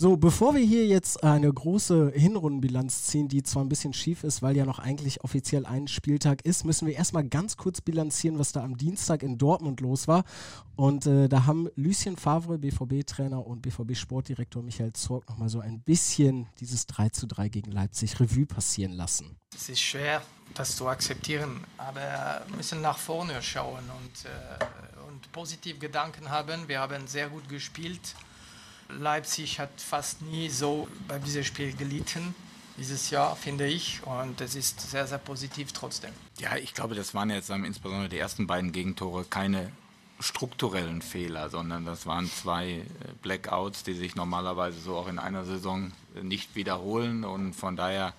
So, bevor wir hier jetzt eine große Hinrundenbilanz ziehen, die zwar ein bisschen schief ist, weil ja noch eigentlich offiziell ein Spieltag ist, müssen wir erstmal ganz kurz bilanzieren, was da am Dienstag in Dortmund los war. Und äh, da haben Lucien Favre, BVB-Trainer und BVB-Sportdirektor Michael Zorg nochmal so ein bisschen dieses 3 zu 3 gegen Leipzig Revue passieren lassen. Es ist schwer, das zu akzeptieren, aber wir müssen nach vorne schauen und, äh, und positiv Gedanken haben. Wir haben sehr gut gespielt Leipzig hat fast nie so bei diesem Spiel gelitten dieses Jahr, finde ich. Und es ist sehr, sehr positiv trotzdem. Ja, ich glaube, das waren jetzt insbesondere die ersten beiden Gegentore keine strukturellen Fehler, sondern das waren zwei äh, Blackouts, die sich normalerweise so auch in einer Saison äh, nicht wiederholen. Und von daher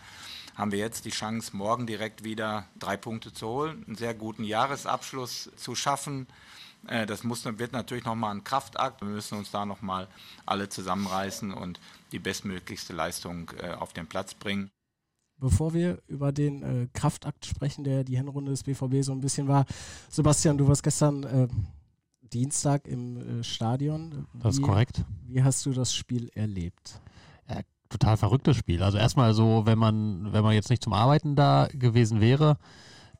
haben wir jetzt die Chance, morgen direkt wieder drei Punkte zu holen, einen sehr guten Jahresabschluss zu schaffen. Äh, das muss, wird natürlich nochmal ein Kraftakt. Wir müssen uns da nochmal alle zusammenreißen und die bestmöglichste Leistung äh, auf den Platz bringen. Bevor wir über den äh, Kraftakt sprechen, der die Hinrunde des BVB so ein bisschen war, Sebastian, du warst gestern äh, Dienstag im äh, Stadion. Wie, das ist korrekt. Wie hast du das Spiel erlebt? Ja, total verrücktes Spiel. Also erstmal so, wenn man, wenn man jetzt nicht zum Arbeiten da gewesen wäre,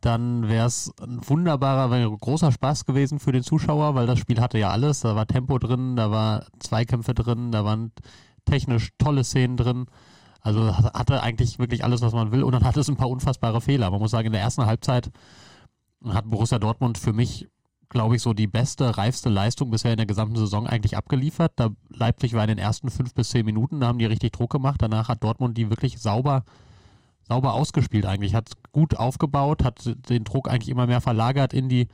dann wäre es ein wunderbarer, ein großer Spaß gewesen für den Zuschauer, weil das Spiel hatte ja alles. Da war Tempo drin, da war Zweikämpfe drin, da waren technisch tolle Szenen drin. Also hatte eigentlich wirklich alles, was man will. Und dann hatte es ein paar unfassbare Fehler. Man muss sagen, in der ersten Halbzeit hat Borussia Dortmund für mich, glaube ich, so die beste, reifste Leistung bisher in der gesamten Saison eigentlich abgeliefert. Da Leipzig war in den ersten fünf bis zehn Minuten, da haben die richtig Druck gemacht. Danach hat Dortmund die wirklich sauber sauber ausgespielt eigentlich, hat gut aufgebaut, hat den Druck eigentlich immer mehr verlagert in die,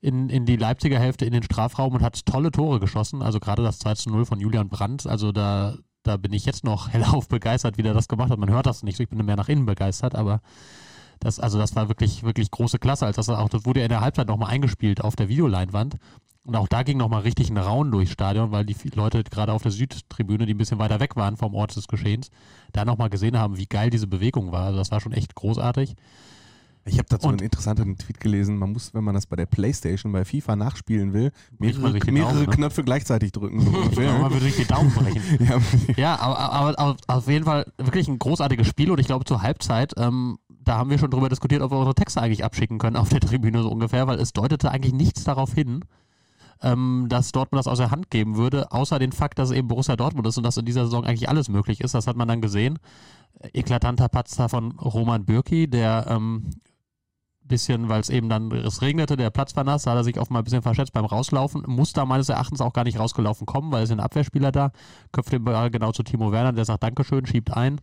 in, in die Leipziger Hälfte, in den Strafraum und hat tolle Tore geschossen. Also gerade das 2 zu 0 von Julian Brandt, also da, da bin ich jetzt noch hellauf begeistert, wie der das gemacht hat. Man hört das nicht ich bin mehr nach innen begeistert, aber das, also das war wirklich, wirklich große Klasse. Als das, auch, das wurde in der Halbzeit nochmal eingespielt auf der Videoleinwand. Und auch da ging nochmal richtig ein Raun durchs Stadion, weil die Leute gerade auf der Südtribüne, die ein bisschen weiter weg waren vom Ort des Geschehens, da nochmal gesehen haben, wie geil diese Bewegung war. Also das war schon echt großartig. Ich habe dazu und einen interessanten Tweet gelesen. Man muss, wenn man das bei der Playstation, bei FIFA nachspielen will, mehrere, mehrere Daumen, ne? Knöpfe gleichzeitig drücken. So ja, man würde sich die Daumen brechen. ja, ja aber, aber, aber, auf jeden Fall wirklich ein großartiges Spiel und ich glaube zur Halbzeit, ähm, da haben wir schon drüber diskutiert, ob wir unsere Texte eigentlich abschicken können auf der Tribüne so ungefähr, weil es deutete eigentlich nichts darauf hin, ähm, dass Dortmund das aus der Hand geben würde, außer den Fakt, dass es eben Borussia Dortmund ist und dass in dieser Saison eigentlich alles möglich ist. Das hat man dann gesehen. Eklatanter Patzer von Roman Bürki, der ähm, bisschen, weil es eben dann, es regnete, der Platz war nass, hat er sich offenbar ein bisschen verschätzt beim Rauslaufen, muss da meines Erachtens auch gar nicht rausgelaufen kommen, weil es ein Abwehrspieler da, köpft den Ball genau zu Timo Werner, der sagt Dankeschön, schiebt ein.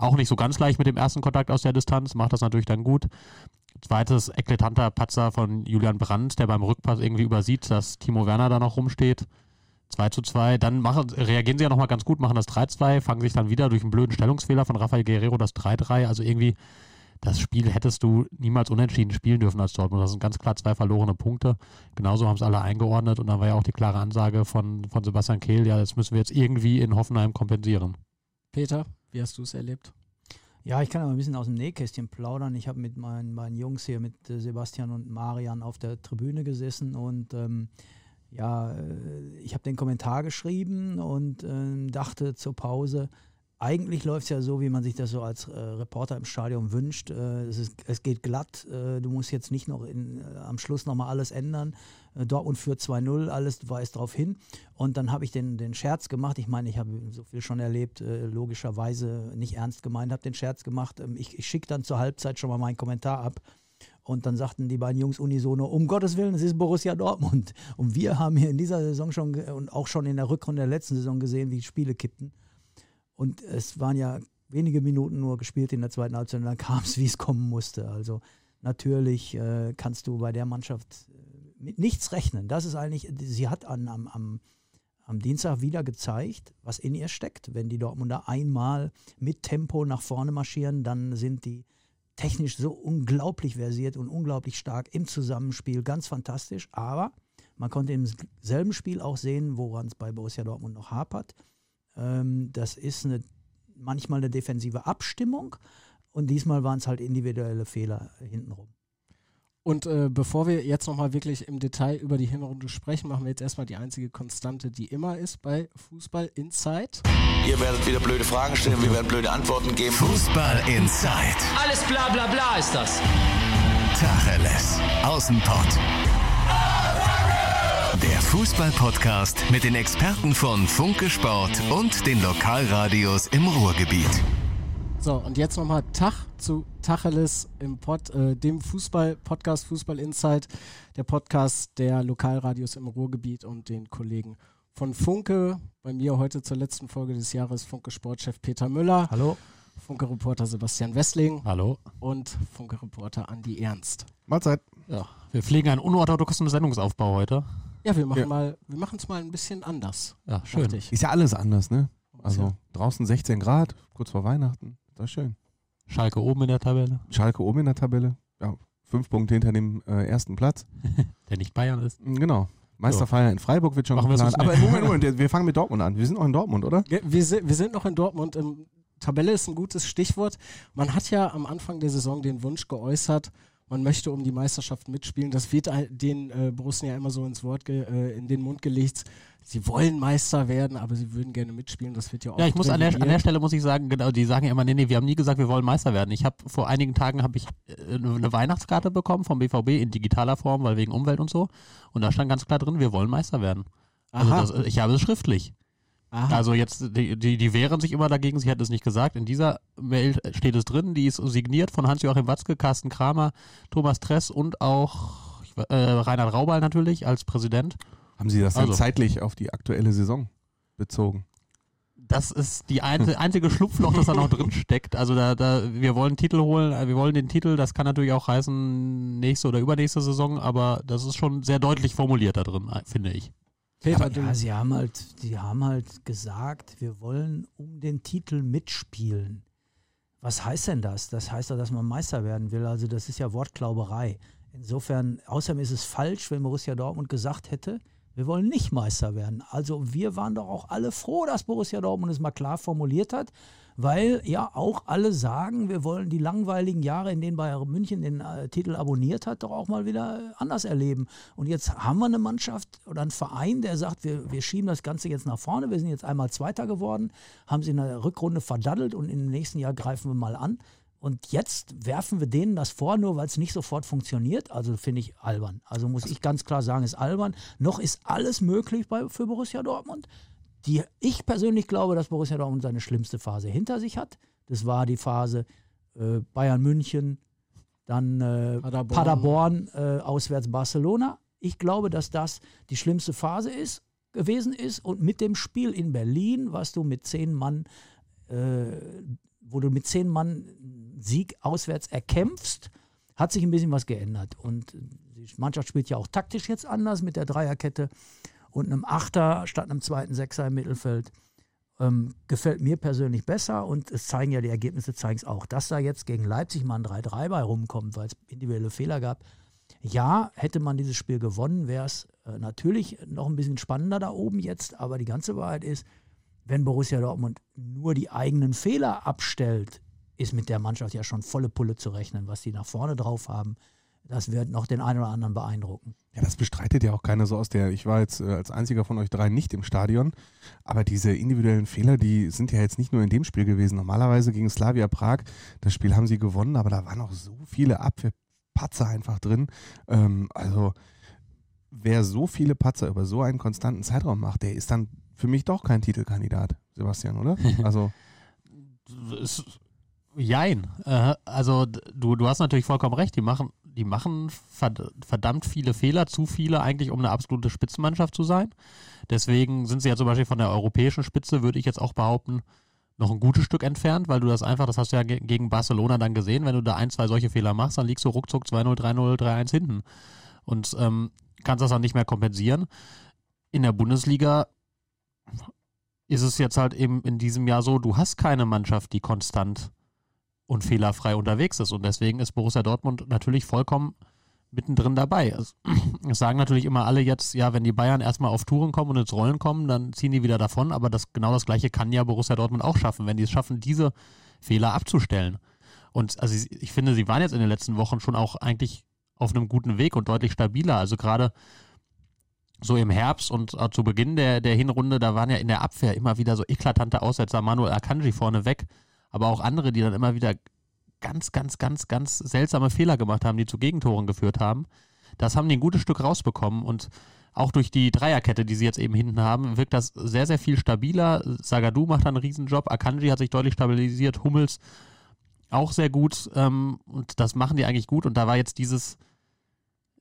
Auch nicht so ganz leicht mit dem ersten Kontakt aus der Distanz, macht das natürlich dann gut. Zweites eklatanter Patzer von Julian Brandt, der beim Rückpass irgendwie übersieht, dass Timo Werner da noch rumsteht. 2 zu 2. Dann machen, reagieren sie ja nochmal ganz gut, machen das 3-2, fangen sich dann wieder durch einen blöden Stellungsfehler von Rafael Guerrero das 3-3. Also irgendwie, das Spiel hättest du niemals unentschieden spielen dürfen als Dortmund. Das sind ganz klar zwei verlorene Punkte. Genauso haben es alle eingeordnet und dann war ja auch die klare Ansage von, von Sebastian Kehl, ja, das müssen wir jetzt irgendwie in Hoffenheim kompensieren. Peter, wie hast du es erlebt? Ja, ich kann aber ein bisschen aus dem Nähkästchen plaudern. Ich habe mit meinen, meinen Jungs hier, mit äh, Sebastian und Marian auf der Tribüne gesessen und ähm, ja, äh, ich habe den Kommentar geschrieben und äh, dachte zur Pause, eigentlich läuft es ja so, wie man sich das so als äh, Reporter im Stadion wünscht. Äh, es, ist, es, geht glatt. Äh, du musst jetzt nicht noch in, äh, am Schluss nochmal alles ändern. Äh, Dortmund führt 2-0, alles weist darauf hin. Und dann habe ich den, den Scherz gemacht. Ich meine, ich habe so viel schon erlebt, äh, logischerweise nicht ernst gemeint, habe den Scherz gemacht. Ähm, ich, ich schicke dann zur Halbzeit schon mal meinen Kommentar ab. Und dann sagten die beiden Jungs unisono, um Gottes Willen, es ist Borussia Dortmund. Und wir haben hier in dieser Saison schon und auch schon in der Rückrunde der letzten Saison gesehen, wie Spiele kippten. Und es waren ja wenige Minuten nur gespielt in der zweiten Halbzeit und dann kam es, wie es kommen musste. Also natürlich äh, kannst du bei der Mannschaft äh, mit nichts rechnen. Das ist eigentlich, sie hat an, am, am, am Dienstag wieder gezeigt, was in ihr steckt. Wenn die Dortmunder einmal mit Tempo nach vorne marschieren, dann sind die technisch so unglaublich versiert und unglaublich stark im Zusammenspiel, ganz fantastisch. Aber man konnte im selben Spiel auch sehen, woran es bei Borussia Dortmund noch hapert. Ähm, das ist eine, manchmal eine defensive Abstimmung und diesmal waren es halt individuelle Fehler hintenrum. Und äh, bevor wir jetzt nochmal wirklich im Detail über die Hinrunde sprechen, machen wir jetzt erstmal die einzige Konstante, die immer ist bei Fußball Insight. Ihr werdet wieder blöde Fragen stellen, wir werden blöde Antworten geben. Fußball Insight. Alles bla bla bla ist das. Tacheles. Außenpott. Der Fußball-Podcast mit den Experten von Funke Sport und den Lokalradios im Ruhrgebiet. So, und jetzt nochmal Tag zu Tacheles im Pod, äh, dem Fußball-Podcast Fußball Insight, der Podcast der Lokalradios im Ruhrgebiet und den Kollegen von Funke. Bei mir heute zur letzten Folge des Jahres Funke Sportchef Peter Müller. Hallo. Funke-Reporter Sebastian Wessling. Hallo. Und Funke-Reporter Andi Ernst. Mahlzeit. Ja, wir pflegen einen unorthodoxen Sendungsaufbau heute. Ja, wir machen ja. mal, wir machen es mal ein bisschen anders. Ja, schön. Ist ja alles anders, ne? Also draußen 16 Grad, kurz vor Weihnachten. Das ist schön. Schalke oben in der Tabelle. Schalke oben in der Tabelle. Ja, fünf Punkte hinter dem äh, ersten Platz. der nicht Bayern ist. Mm, genau. Meisterfeier in Freiburg wird schon Machen geplant. Aber Moment, Moment, wir fangen mit Dortmund an. Wir sind noch in Dortmund, oder? Ja, wir, sind, wir sind noch in Dortmund. Ähm, Tabelle ist ein gutes Stichwort. Man hat ja am Anfang der Saison den Wunsch geäußert, man möchte um die Meisterschaft mitspielen. Das wird den äh, Borussen ja immer so ins Wort, äh, in den Mund gelegt. Sie wollen Meister werden, aber sie würden gerne mitspielen. Das wird ja auch. Ja, ich muss an der, an der, Stelle muss ich sagen, genau, die sagen ja immer, nee, nee, wir haben nie gesagt, wir wollen Meister werden. Ich habe vor einigen Tagen habe ich äh, eine Weihnachtskarte bekommen vom BVB in digitaler Form, weil wegen Umwelt und so. Und da stand ganz klar drin, wir wollen Meister werden. Also das, ich habe es schriftlich. Aha. Also jetzt, die, die, die, wehren sich immer dagegen, sie hat es nicht gesagt. In dieser Mail steht es drin, die ist signiert von Hans-Joachim Watzke, Carsten Kramer, Thomas Tress und auch äh, Reinhard Raubal natürlich als Präsident. Haben Sie das also, dann zeitlich auf die aktuelle Saison bezogen? Das ist die einzige Schlupfloch, das da noch drin steckt. Also da, da, wir wollen Titel holen, äh, wir wollen den Titel, das kann natürlich auch heißen nächste oder übernächste Saison, aber das ist schon sehr deutlich formuliert da drin, finde ich. Aber, ja, sie haben halt, sie haben halt gesagt, wir wollen um den Titel mitspielen. Was heißt denn das? Das heißt ja, dass man Meister werden will. Also das ist ja Wortklauberei. Insofern, außerdem ist es falsch, wenn Borussia Dortmund gesagt hätte, wir wollen nicht Meister werden. Also wir waren doch auch alle froh, dass Borussia Dortmund es mal klar formuliert hat weil ja auch alle sagen, wir wollen die langweiligen Jahre, in denen Bayern München den äh, Titel abonniert hat, doch auch mal wieder anders erleben. Und jetzt haben wir eine Mannschaft oder einen Verein, der sagt, wir, wir schieben das Ganze jetzt nach vorne, wir sind jetzt einmal Zweiter geworden, haben sie in der Rückrunde verdaddelt und im nächsten Jahr greifen wir mal an. Und jetzt werfen wir denen das vor, nur weil es nicht sofort funktioniert. Also finde ich albern. Also muss ich ganz klar sagen, ist albern. Noch ist alles möglich bei, für Borussia Dortmund die ich persönlich glaube, dass Borussia Dortmund seine schlimmste Phase hinter sich hat. Das war die Phase äh, Bayern München, dann äh, Paderborn, Paderborn äh, auswärts Barcelona. Ich glaube, dass das die schlimmste Phase ist, gewesen ist. Und mit dem Spiel in Berlin, was du mit zehn Mann, äh, wo du mit zehn Mann Sieg auswärts erkämpfst, hat sich ein bisschen was geändert. Und die Mannschaft spielt ja auch taktisch jetzt anders mit der Dreierkette und einem Achter statt einem zweiten Sechser im Mittelfeld. Ähm, gefällt mir persönlich besser und es zeigen ja die Ergebnisse, zeigen es auch. Dass da jetzt gegen Leipzig mal ein 3-3 bei rumkommt, weil es individuelle Fehler gab. Ja, hätte man dieses Spiel gewonnen, wäre es äh, natürlich noch ein bisschen spannender da oben jetzt, aber die ganze Wahrheit ist, wenn Borussia Dortmund nur die eigenen Fehler abstellt, ist mit der Mannschaft ja schon volle Pulle zu rechnen, was die nach vorne drauf haben das wird noch den einen oder anderen beeindrucken. Ja, das bestreitet ja auch keiner so aus der. Ich war jetzt äh, als einziger von euch drei nicht im Stadion, aber diese individuellen Fehler, die sind ja jetzt nicht nur in dem Spiel gewesen. Normalerweise gegen Slavia Prag, das Spiel haben sie gewonnen, aber da waren auch so viele Abwehrpatzer einfach drin. Ähm, also wer so viele Patzer über so einen konstanten Zeitraum macht, der ist dann für mich doch kein Titelkandidat, Sebastian, oder? Also Jein. Äh, also du, du hast natürlich vollkommen recht. Die machen die machen verdammt viele Fehler, zu viele eigentlich, um eine absolute Spitzenmannschaft zu sein. Deswegen sind sie ja zum Beispiel von der europäischen Spitze, würde ich jetzt auch behaupten, noch ein gutes Stück entfernt, weil du das einfach, das hast du ja gegen Barcelona dann gesehen, wenn du da ein, zwei solche Fehler machst, dann liegst du ruckzuck 2-0, 3-0, 3-1 hinten und ähm, kannst das dann nicht mehr kompensieren. In der Bundesliga ist es jetzt halt eben in diesem Jahr so, du hast keine Mannschaft, die konstant und fehlerfrei unterwegs ist. Und deswegen ist Borussia Dortmund natürlich vollkommen mittendrin dabei. Es, sagen natürlich immer alle jetzt, ja, wenn die Bayern erstmal auf Touren kommen und ins Rollen kommen, dann ziehen die wieder davon. Aber das, genau das Gleiche kann ja Borussia Dortmund auch schaffen, wenn die es schaffen, diese Fehler abzustellen. Und also ich finde, sie waren jetzt in den letzten Wochen schon auch eigentlich auf einem guten Weg und deutlich stabiler. Also gerade so im Herbst und zu Beginn der, der Hinrunde, da waren ja in der Abwehr immer wieder so eklatante Aussetzer, Manuel Akanji vorne weg, aber auch andere, die dann immer wieder ganz, ganz, ganz, ganz seltsame Fehler gemacht haben, die zu Gegentoren geführt haben. Das haben die ein gutes Stück rausbekommen und auch durch die Dreierkette, die sie jetzt eben hinten haben, wirkt das sehr, sehr viel stabiler. Sagadu macht einen Riesenjob, Akanji hat sich deutlich stabilisiert, Hummels auch sehr gut. Ähm, und das machen die eigentlich gut. Und da war jetzt dieses,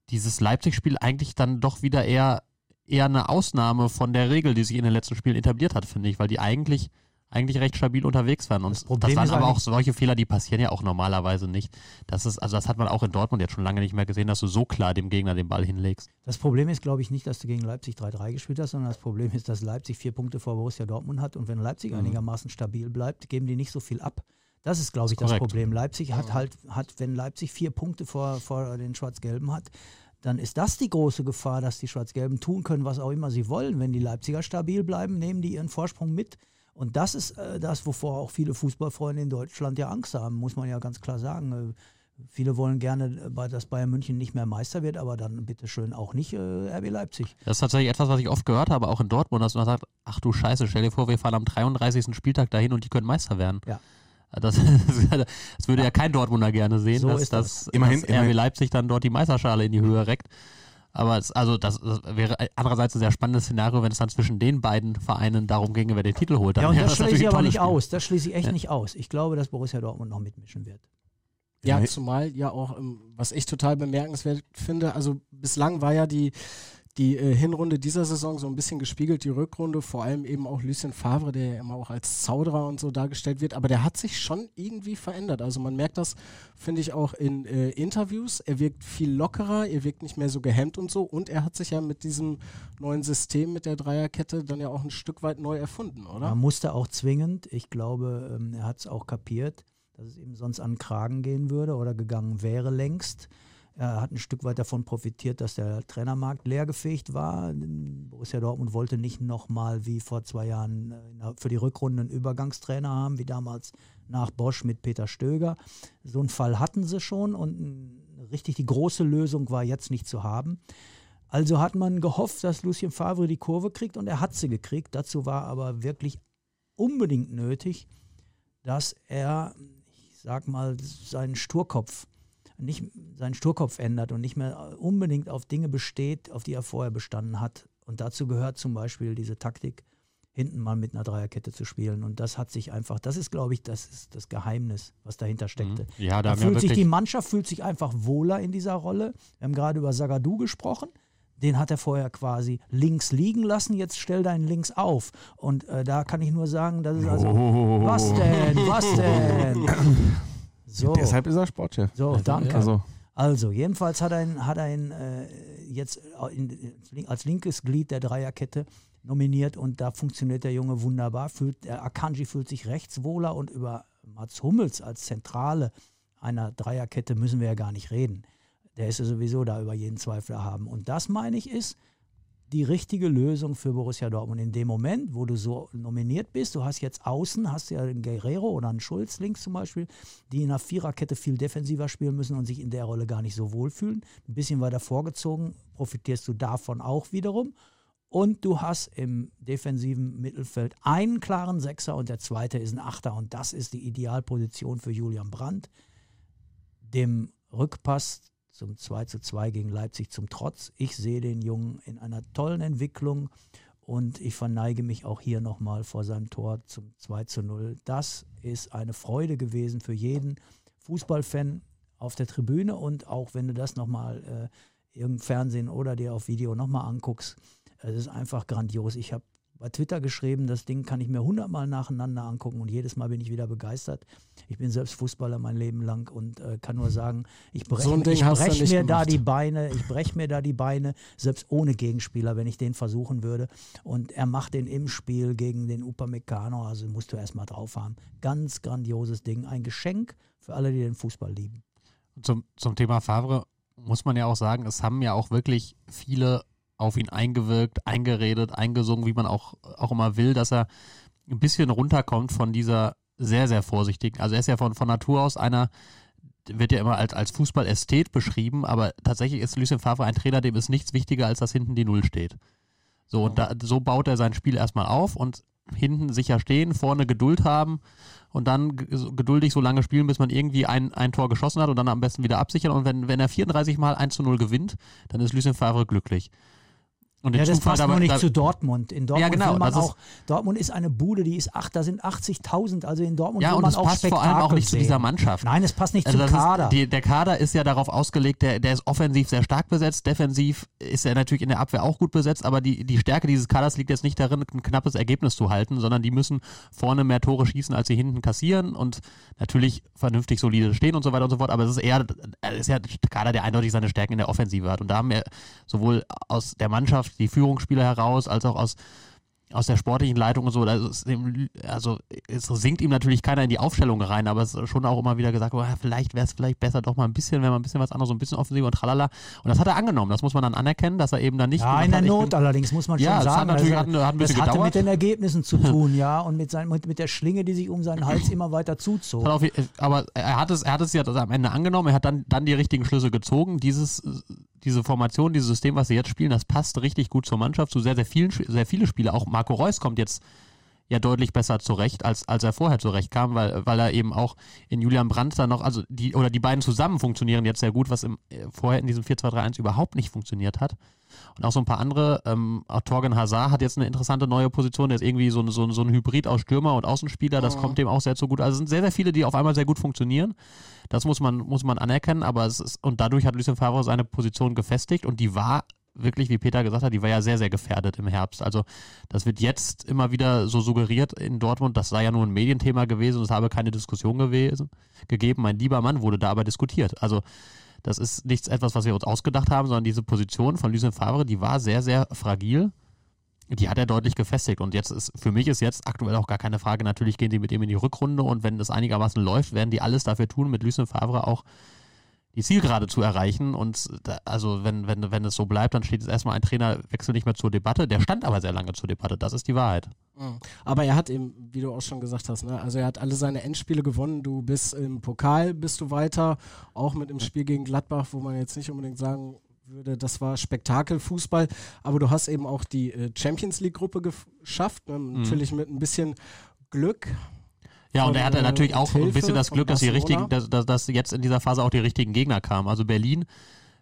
dieses Leipzig-Spiel eigentlich dann doch wieder eher eher eine Ausnahme von der Regel, die sich in den letzten Spielen etabliert hat, finde ich, weil die eigentlich eigentlich recht stabil unterwegs waren. Und das, das waren aber auch solche Fehler, die passieren ja auch normalerweise nicht. Das ist, also das hat man auch in Dortmund jetzt schon lange nicht mehr gesehen, dass du so klar dem Gegner den Ball hinlegst. Das Problem ist, glaube ich, nicht, dass du gegen Leipzig 3-3 gespielt hast, sondern das Problem ist, dass Leipzig vier Punkte vor Borussia Dortmund hat und wenn Leipzig mhm. einigermaßen stabil bleibt, geben die nicht so viel ab. Das ist, glaube ich, das, das Problem. Leipzig hat halt, hat, wenn Leipzig vier Punkte vor, vor den Schwarz-Gelben hat, dann ist das die große Gefahr, dass die Schwarz-Gelben tun können, was auch immer sie wollen. Wenn die Leipziger stabil bleiben, nehmen die ihren Vorsprung mit. Und das ist äh, das, wovor auch viele Fußballfreunde in Deutschland ja Angst haben, muss man ja ganz klar sagen. Äh, viele wollen gerne, äh, dass Bayern München nicht mehr Meister wird, aber dann bitteschön auch nicht äh, RB Leipzig. Das ist tatsächlich etwas, was ich oft gehört habe, auch in Dortmund, dass man sagt, ach du Scheiße, stell dir vor, wir fahren am 33. Spieltag dahin und die können Meister werden. Ja. Das, das, würde ja kein Dortmunder gerne sehen, so dass, das. dass, immerhin, dass RB Leipzig dann dort die Meisterschale in die Höhe reckt. Aber es, also das, das, wäre andererseits ein sehr spannendes Szenario, wenn es dann zwischen den beiden Vereinen darum ginge, wer den Titel holt. Dann ja, und das, das schließe ich aber nicht Spiel. aus. Das schließe ich echt ja. nicht aus. Ich glaube, dass Borussia Dortmund noch mitmischen wird. Ja, zumal ja auch, ähm, was ich total bemerkenswert finde, also bislang war ja die die äh, Hinrunde dieser Saison so ein bisschen gespiegelt, die Rückrunde, vor allem eben auch Lucien Favre, der ja immer auch als Zauderer und so dargestellt wird, aber der hat sich schon irgendwie verändert. Also man merkt das, finde ich, auch in äh, Interviews. Er wirkt viel lockerer, er wirkt nicht mehr so gehemmt und so und er hat sich ja mit diesem neuen System, mit der Dreierkette, dann ja auch ein Stück weit neu erfunden, oder? Man musste auch zwingend, ich glaube, ähm, er hat es auch kapiert, dass es ihm sonst an Kragen gehen würde oder gegangen wäre längst. Er hat ein Stück weit davon profitiert, dass der Trainermarkt leergefegt war. Borussia Dortmund wollte nicht nochmal wie vor zwei Jahren äh, für die Rückrunde einen Übergangstrainer haben, wie damals nach Bosch mit Peter Stöger. So einen Fall hatten sie schon und richtig die große Lösung war jetzt nicht zu haben. Also hat man gehofft, dass Lucien Favre die Kurve kriegt und er hat sie gekriegt. Dazu war aber wirklich unbedingt nötig, dass er, ich sag mal, seinen Sturkopf nicht seinen Sturkopf ändert und nicht mehr unbedingt auf Dinge besteht, auf die er vorher bestanden hat. Und dazu gehört zum Beispiel diese Taktik, hinten mal mit einer Dreierkette zu spielen. Und das hat sich einfach, das ist, glaube ich, das ist das Geheimnis, was dahinter steckte. Mhm. Ja, da, da fühlt sich die Mannschaft fühlt sich einfach wohler in dieser Rolle. Wir haben gerade über Sagadu gesprochen. Den hat er vorher quasi links liegen lassen, jetzt stell deinen links auf. Und äh, da kann ich nur sagen, das ist also. Oh. Was denn? Was denn? So. Deshalb ist er Sportchef. So, danke. Also, also jedenfalls hat er ihn, hat er ihn äh, jetzt in, als linkes Glied der Dreierkette nominiert und da funktioniert der Junge wunderbar. Fühlt, der Akanji fühlt sich rechtswohler und über Mats Hummels als Zentrale einer Dreierkette müssen wir ja gar nicht reden. Der ist ja sowieso da über jeden Zweifel haben. Und das meine ich ist, die richtige Lösung für Borussia Dortmund. In dem Moment, wo du so nominiert bist, du hast jetzt außen, hast ja einen Guerrero oder einen Schulz links zum Beispiel, die in einer Viererkette viel defensiver spielen müssen und sich in der Rolle gar nicht so wohlfühlen. Ein bisschen weiter vorgezogen, profitierst du davon auch wiederum. Und du hast im defensiven Mittelfeld einen klaren Sechser und der zweite ist ein Achter. Und das ist die Idealposition für Julian Brandt. Dem Rückpass zum 2 zu 2 gegen Leipzig zum Trotz. Ich sehe den Jungen in einer tollen Entwicklung und ich verneige mich auch hier nochmal vor seinem Tor zum 2 zu 0. Das ist eine Freude gewesen für jeden Fußballfan auf der Tribüne und auch wenn du das nochmal äh, im Fernsehen oder dir auf Video nochmal anguckst, es ist einfach grandios. Ich habe bei Twitter geschrieben, das Ding kann ich mir hundertmal nacheinander angucken und jedes Mal bin ich wieder begeistert. Ich bin selbst Fußballer mein Leben lang und äh, kann nur sagen, ich breche so brech mir gemacht. da die Beine, ich breche mir da die Beine, selbst ohne Gegenspieler, wenn ich den versuchen würde. Und er macht den im Spiel gegen den Upamecano, also musst du erstmal drauf haben. Ganz grandioses Ding, ein Geschenk für alle, die den Fußball lieben. Zum, zum Thema Favre muss man ja auch sagen, es haben ja auch wirklich viele auf ihn eingewirkt, eingeredet, eingesungen, wie man auch, auch immer will, dass er ein bisschen runterkommt von dieser sehr, sehr vorsichtigen. Also er ist ja von, von Natur aus einer, wird ja immer als, als Fußballästhet beschrieben, aber tatsächlich ist Lucien Favre ein Trainer, dem ist nichts wichtiger, als dass hinten die Null steht. So, und da, so baut er sein Spiel erstmal auf und hinten sicher stehen, vorne Geduld haben und dann geduldig so lange spielen, bis man irgendwie ein, ein Tor geschossen hat und dann am besten wieder absichern. Und wenn, wenn er 34 Mal 1 zu 0 gewinnt, dann ist Lucien Favre glücklich. Und ja, das passt dabei, nur nicht zu Dortmund. In Dortmund ja, genau, will man auch, Dortmund ist eine Bude, die ist acht, da sind 80.000, also in Dortmund ja, will und man es auch passt Spektakel vor allem auch nicht sehen. zu dieser Mannschaft. Nein, es passt nicht also zum Kader. Ist, die, der Kader ist ja darauf ausgelegt, der, der ist offensiv sehr stark besetzt, defensiv ist er natürlich in der Abwehr auch gut besetzt, aber die, die Stärke dieses Kaders liegt jetzt nicht darin, ein knappes Ergebnis zu halten, sondern die müssen vorne mehr Tore schießen, als sie hinten kassieren und natürlich vernünftig solide stehen und so weiter und so fort, aber es ist eher, es ist ja der Kader, der eindeutig seine Stärken in der Offensive hat und da haben wir sowohl aus der Mannschaft die Führungsspieler heraus, als auch aus aus der sportlichen Leitung und so, also es sinkt ihm natürlich keiner in die Aufstellung rein, aber es ist schon auch immer wieder gesagt, oh, vielleicht wäre es vielleicht besser doch mal ein bisschen, wenn man ein bisschen was anderes, so ein bisschen offensiver und tralala. Und das hat er angenommen, das muss man dann anerkennen, dass er eben dann nicht. Ja, in der Not bin, allerdings, muss man ja, schon sagen. Hat natürlich, also, hat, hat ein bisschen das hatte gedauert. mit den Ergebnissen zu tun, ja, und mit, sein, mit, mit der Schlinge, die sich um seinen Hals immer weiter zuzog. Auf, aber er hat es, er hat es ja am Ende angenommen, er hat dann, dann die richtigen Schlüsse gezogen. Dieses, diese Formation, dieses System, was sie jetzt spielen, das passt richtig gut zur Mannschaft, zu sehr, sehr vielen, sehr viele Spieler. Auch Marco Reus kommt jetzt ja deutlich besser zurecht, als, als er vorher zurechtkam, weil, weil er eben auch in Julian Brandt da noch, also die, oder die beiden zusammen funktionieren jetzt sehr gut, was im, vorher in diesem 4-2-3-1 überhaupt nicht funktioniert hat. Und auch so ein paar andere, ähm, auch Torgen Hazard hat jetzt eine interessante neue Position, der ist irgendwie so, so, so ein Hybrid aus Stürmer und Außenspieler, das oh. kommt dem auch sehr zu gut. Also es sind sehr, sehr viele, die auf einmal sehr gut funktionieren. Das muss man, muss man anerkennen, aber es ist, und dadurch hat Lucien Favre seine Position gefestigt und die war wirklich, wie Peter gesagt hat, die war ja sehr, sehr gefährdet im Herbst. Also das wird jetzt immer wieder so suggeriert in Dortmund, das sei ja nur ein Medienthema gewesen und es habe keine Diskussion gewesen, gegeben. Mein lieber Mann wurde da aber diskutiert. Also das ist nichts etwas, was wir uns ausgedacht haben, sondern diese Position von Lucien Favre, die war sehr, sehr fragil. Die hat er deutlich gefestigt. Und jetzt ist, für mich ist jetzt aktuell auch gar keine Frage. Natürlich gehen sie mit ihm in die Rückrunde und wenn das einigermaßen läuft, werden die alles dafür tun, mit Lucien Favre auch die Zielgerade zu erreichen. Und da, also wenn, wenn, wenn es so bleibt, dann steht jetzt erstmal ein Trainerwechsel nicht mehr zur Debatte. Der stand aber sehr lange zur Debatte. Das ist die Wahrheit. Mhm. Aber er hat eben, wie du auch schon gesagt hast, ne? also er hat alle seine Endspiele gewonnen. Du bist im Pokal, bist du weiter, auch mit dem Spiel gegen Gladbach, wo man jetzt nicht unbedingt sagen würde, das war Spektakelfußball, aber du hast eben auch die äh, Champions League Gruppe geschafft, ne? mhm. natürlich mit ein bisschen Glück, ja, und er hatte natürlich auch ein bisschen das Glück, dass die richtigen, dass, dass, dass jetzt in dieser Phase auch die richtigen Gegner kamen. Also Berlin,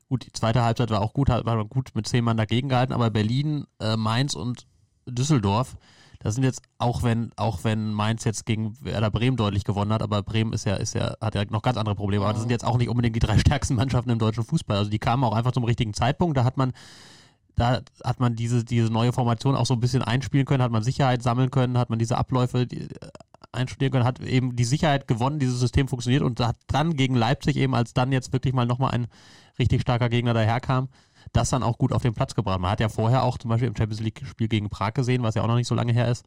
gut, die zweite Halbzeit war auch gut, war gut mit zehn Mann dagegen gehalten, aber Berlin, äh, Mainz und Düsseldorf, das sind jetzt, auch wenn, auch wenn Mainz jetzt gegen Werder Bremen deutlich gewonnen hat, aber Bremen ist ja, ist ja, hat ja noch ganz andere Probleme. Aber das sind jetzt auch nicht unbedingt die drei stärksten Mannschaften im deutschen Fußball. Also die kamen auch einfach zum richtigen Zeitpunkt. Da hat man da hat man diese, diese neue Formation auch so ein bisschen einspielen können, hat man Sicherheit sammeln können, hat man diese Abläufe einstudieren können, hat eben die Sicherheit gewonnen, dieses System funktioniert und hat dann gegen Leipzig eben, als dann jetzt wirklich mal nochmal ein richtig starker Gegner daherkam, das dann auch gut auf den Platz gebracht. Man hat ja vorher auch zum Beispiel im Champions League-Spiel gegen Prag gesehen, was ja auch noch nicht so lange her ist,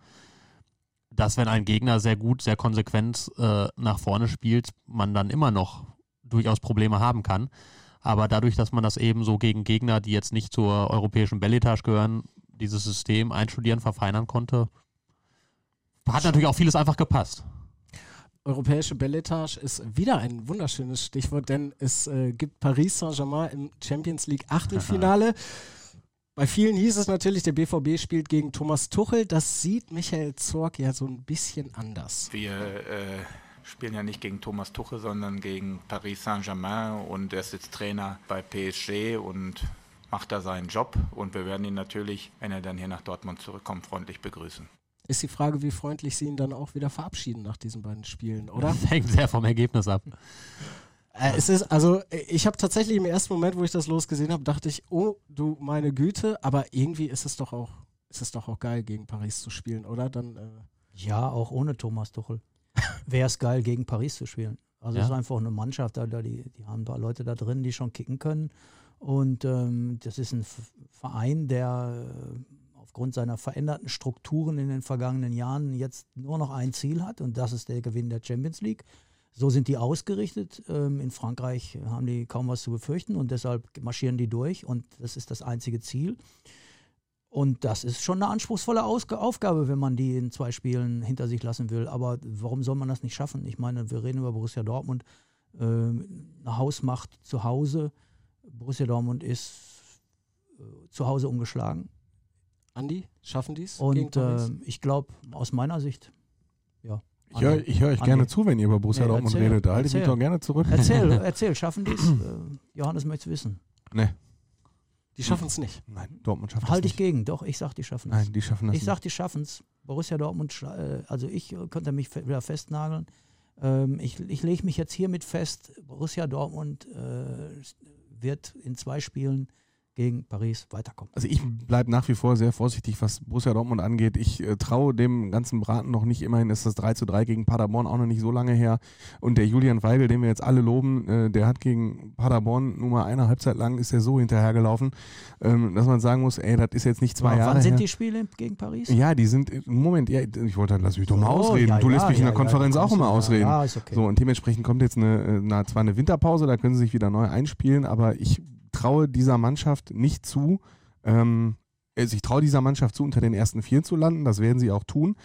dass wenn ein Gegner sehr gut, sehr konsequent äh, nach vorne spielt, man dann immer noch durchaus Probleme haben kann. Aber dadurch, dass man das eben so gegen Gegner, die jetzt nicht zur europäischen Belletage gehören, dieses System einstudieren, verfeinern konnte, hat natürlich auch vieles einfach gepasst. Europäische Belletage ist wieder ein wunderschönes Stichwort, denn es äh, gibt Paris Saint-Germain im Champions League Achtelfinale. Bei vielen hieß es natürlich, der BVB spielt gegen Thomas Tuchel. Das sieht Michael Zorg ja so ein bisschen anders. Wir äh, spielen ja nicht gegen Thomas Tuchel, sondern gegen Paris Saint-Germain und er ist jetzt Trainer bei PSG und macht da seinen Job und wir werden ihn natürlich, wenn er dann hier nach Dortmund zurückkommt, freundlich begrüßen ist die Frage, wie freundlich sie ihn dann auch wieder verabschieden nach diesen beiden Spielen, oder? Das hängt sehr vom Ergebnis ab. Äh, es ist, also ich habe tatsächlich im ersten Moment, wo ich das losgesehen habe, dachte ich, oh, du meine Güte, aber irgendwie ist es doch auch, ist es doch auch geil, gegen Paris zu spielen, oder? Dann, äh ja, auch ohne Thomas Tuchel. Wäre es geil, gegen Paris zu spielen. Also es ist einfach eine Mannschaft, da, die, die haben ein paar Leute da drin, die schon kicken können. Und ähm, das ist ein Verein, der aufgrund seiner veränderten Strukturen in den vergangenen Jahren jetzt nur noch ein Ziel hat und das ist der Gewinn der Champions League. So sind die ausgerichtet. Ähm, in Frankreich haben die kaum was zu befürchten und deshalb marschieren die durch und das ist das einzige Ziel. Und das ist schon eine anspruchsvolle Aufgabe, wenn man die in zwei Spielen hinter sich lassen will. Aber warum soll man das nicht schaffen? Ich meine, wir reden über Borussia Dortmund. äh, eine Hausmacht zu Hause. Borussia Dortmund ist äh, zu Hause ungeschlagen. Andi, schaffen die es? Und äh, ich glaube, aus meiner Sicht, ja. Ich höre hör euch gerne zu, wenn ihr über Borussia nee, Dortmund redet. Da halte ich mich doch gerne zurück. Erzähl, erzähl, schaffen die es? Äh, Johannes möchte es wissen. Nee. Die schaffen es nicht. Nein, Dortmund schafft es Halte ich gegen, doch, ich sag, die schaffen es. Nein, die schaffen es Ich sag, die schaffen es. Borussia Dortmund, äh, also ich könnte mich wieder festnageln. Ähm, ich ich lege mich jetzt hiermit fest, Borussia Dortmund äh, wird in zwei Spielen gegen Paris weiterkommen. Also ich bleibe nach wie vor sehr vorsichtig, was Borussia Dortmund angeht. Ich äh, traue dem ganzen Braten noch nicht. Immerhin ist das 3 zu 3 gegen Paderborn auch noch nicht so lange her. Und der Julian Weigel, den wir jetzt alle loben, äh, der hat gegen Paderborn nur mal eine Halbzeit lang ist er so hinterhergelaufen, ähm, dass man sagen muss, ey, das ist jetzt nicht zwei Aber Jahre Wann sind her. die Spiele gegen Paris? Ja, die sind, Moment, ja, ich wollte, lass mich doch mal Oh, ausreden. ja, du lässt ja, mich in der Konferenz auch immer ausreden. ja, ist okay. So, und dementsprechend kommt jetzt eine, äh, na, zwar eine Winterpause, da können sie sich wieder neu einspielen, aber ich traue dieser Mannschaft nicht zu, ähm, also ich traue dieser Mannschaft zu, unter den ersten vier zu landen, das werden sie auch tun,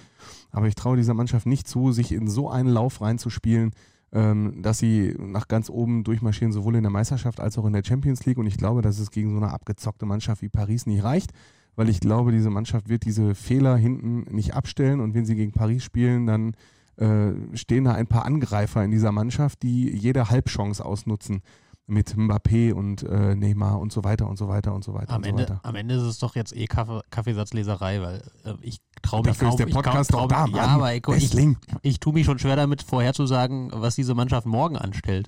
aber ich traue dieser Mannschaft nicht zu, sich in so einen Lauf reinzuspielen, ähm, dass sie nach ganz oben durchmarschieren, sowohl in der Meisterschaft als auch in der Champions League. Und ich glaube, dass es gegen so eine abgezockte Mannschaft wie Paris nicht reicht, weil ich glaube, diese Mannschaft wird diese Fehler hinten nicht abstellen. Und wenn sie gegen Paris spielen, dann äh, stehen da ein paar Angreifer in dieser Mannschaft, die jede Halbchance ausnutzen mit Mbappé und äh, Neymar und so weiter und so weiter und so weiter Am und Ende, so weiter. am Ende ist es doch jetzt eh Kaffee, Kaffeesatzleserei, weil äh, ich traue mich Dafür ist der Podcast trau, doch da, Ja, aber ich, ich, ich tue mich schon schwer damit vorherzusagen, was diese Mannschaft morgen anstellt.